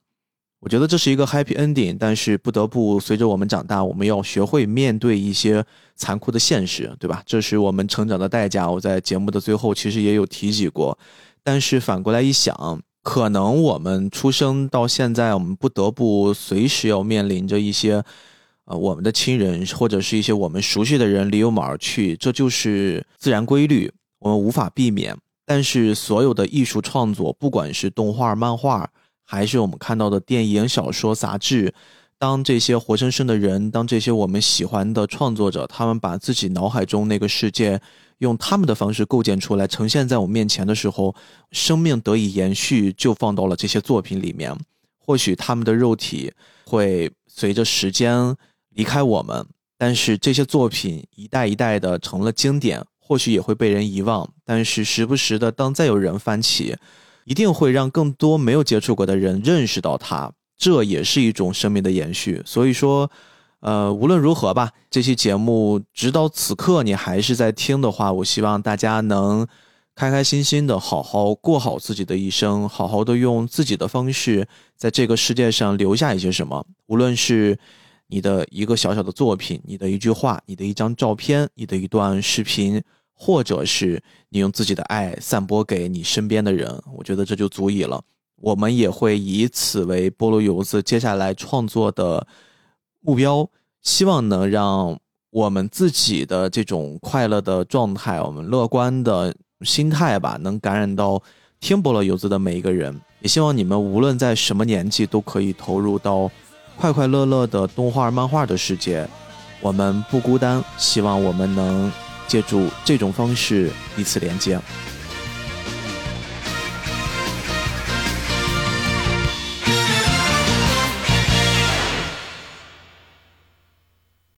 我觉得这是一个 happy ending，但是不得不随着我们长大，我们要学会面对一些残酷的现实，对吧？这是我们成长的代价。我在节目的最后其实也有提及过，但是反过来一想，可能我们出生到现在，我们不得不随时要面临着一些，呃，我们的亲人或者是一些我们熟悉的人离我们而去，这就是自然规律。我们无法避免，但是所有的艺术创作，不管是动画、漫画，还是我们看到的电影、小说、杂志，当这些活生生的人，当这些我们喜欢的创作者，他们把自己脑海中那个世界，用他们的方式构建出来，呈现在我面前的时候，生命得以延续，就放到了这些作品里面。或许他们的肉体会随着时间离开我们，但是这些作品一代一代的成了经典。或许也会被人遗忘，但是时不时的，当再有人翻起，一定会让更多没有接触过的人认识到它。这也是一种生命的延续。所以说，呃，无论如何吧，这期节目直到此刻你还是在听的话，我希望大家能开开心心的好好过好自己的一生，好好的用自己的方式在这个世界上留下一些什么。无论是你的一个小小的作品，你的一句话，你的一张照片，你的一段视频。或者是你用自己的爱散播给你身边的人，我觉得这就足以了。我们也会以此为菠萝油子接下来创作的目标，希望能让我们自己的这种快乐的状态，我们乐观的心态吧，能感染到听菠萝油子的每一个人。也希望你们无论在什么年纪，都可以投入到快快乐乐的动画漫画的世界。我们不孤单，希望我们能。借助这种方式彼此连接。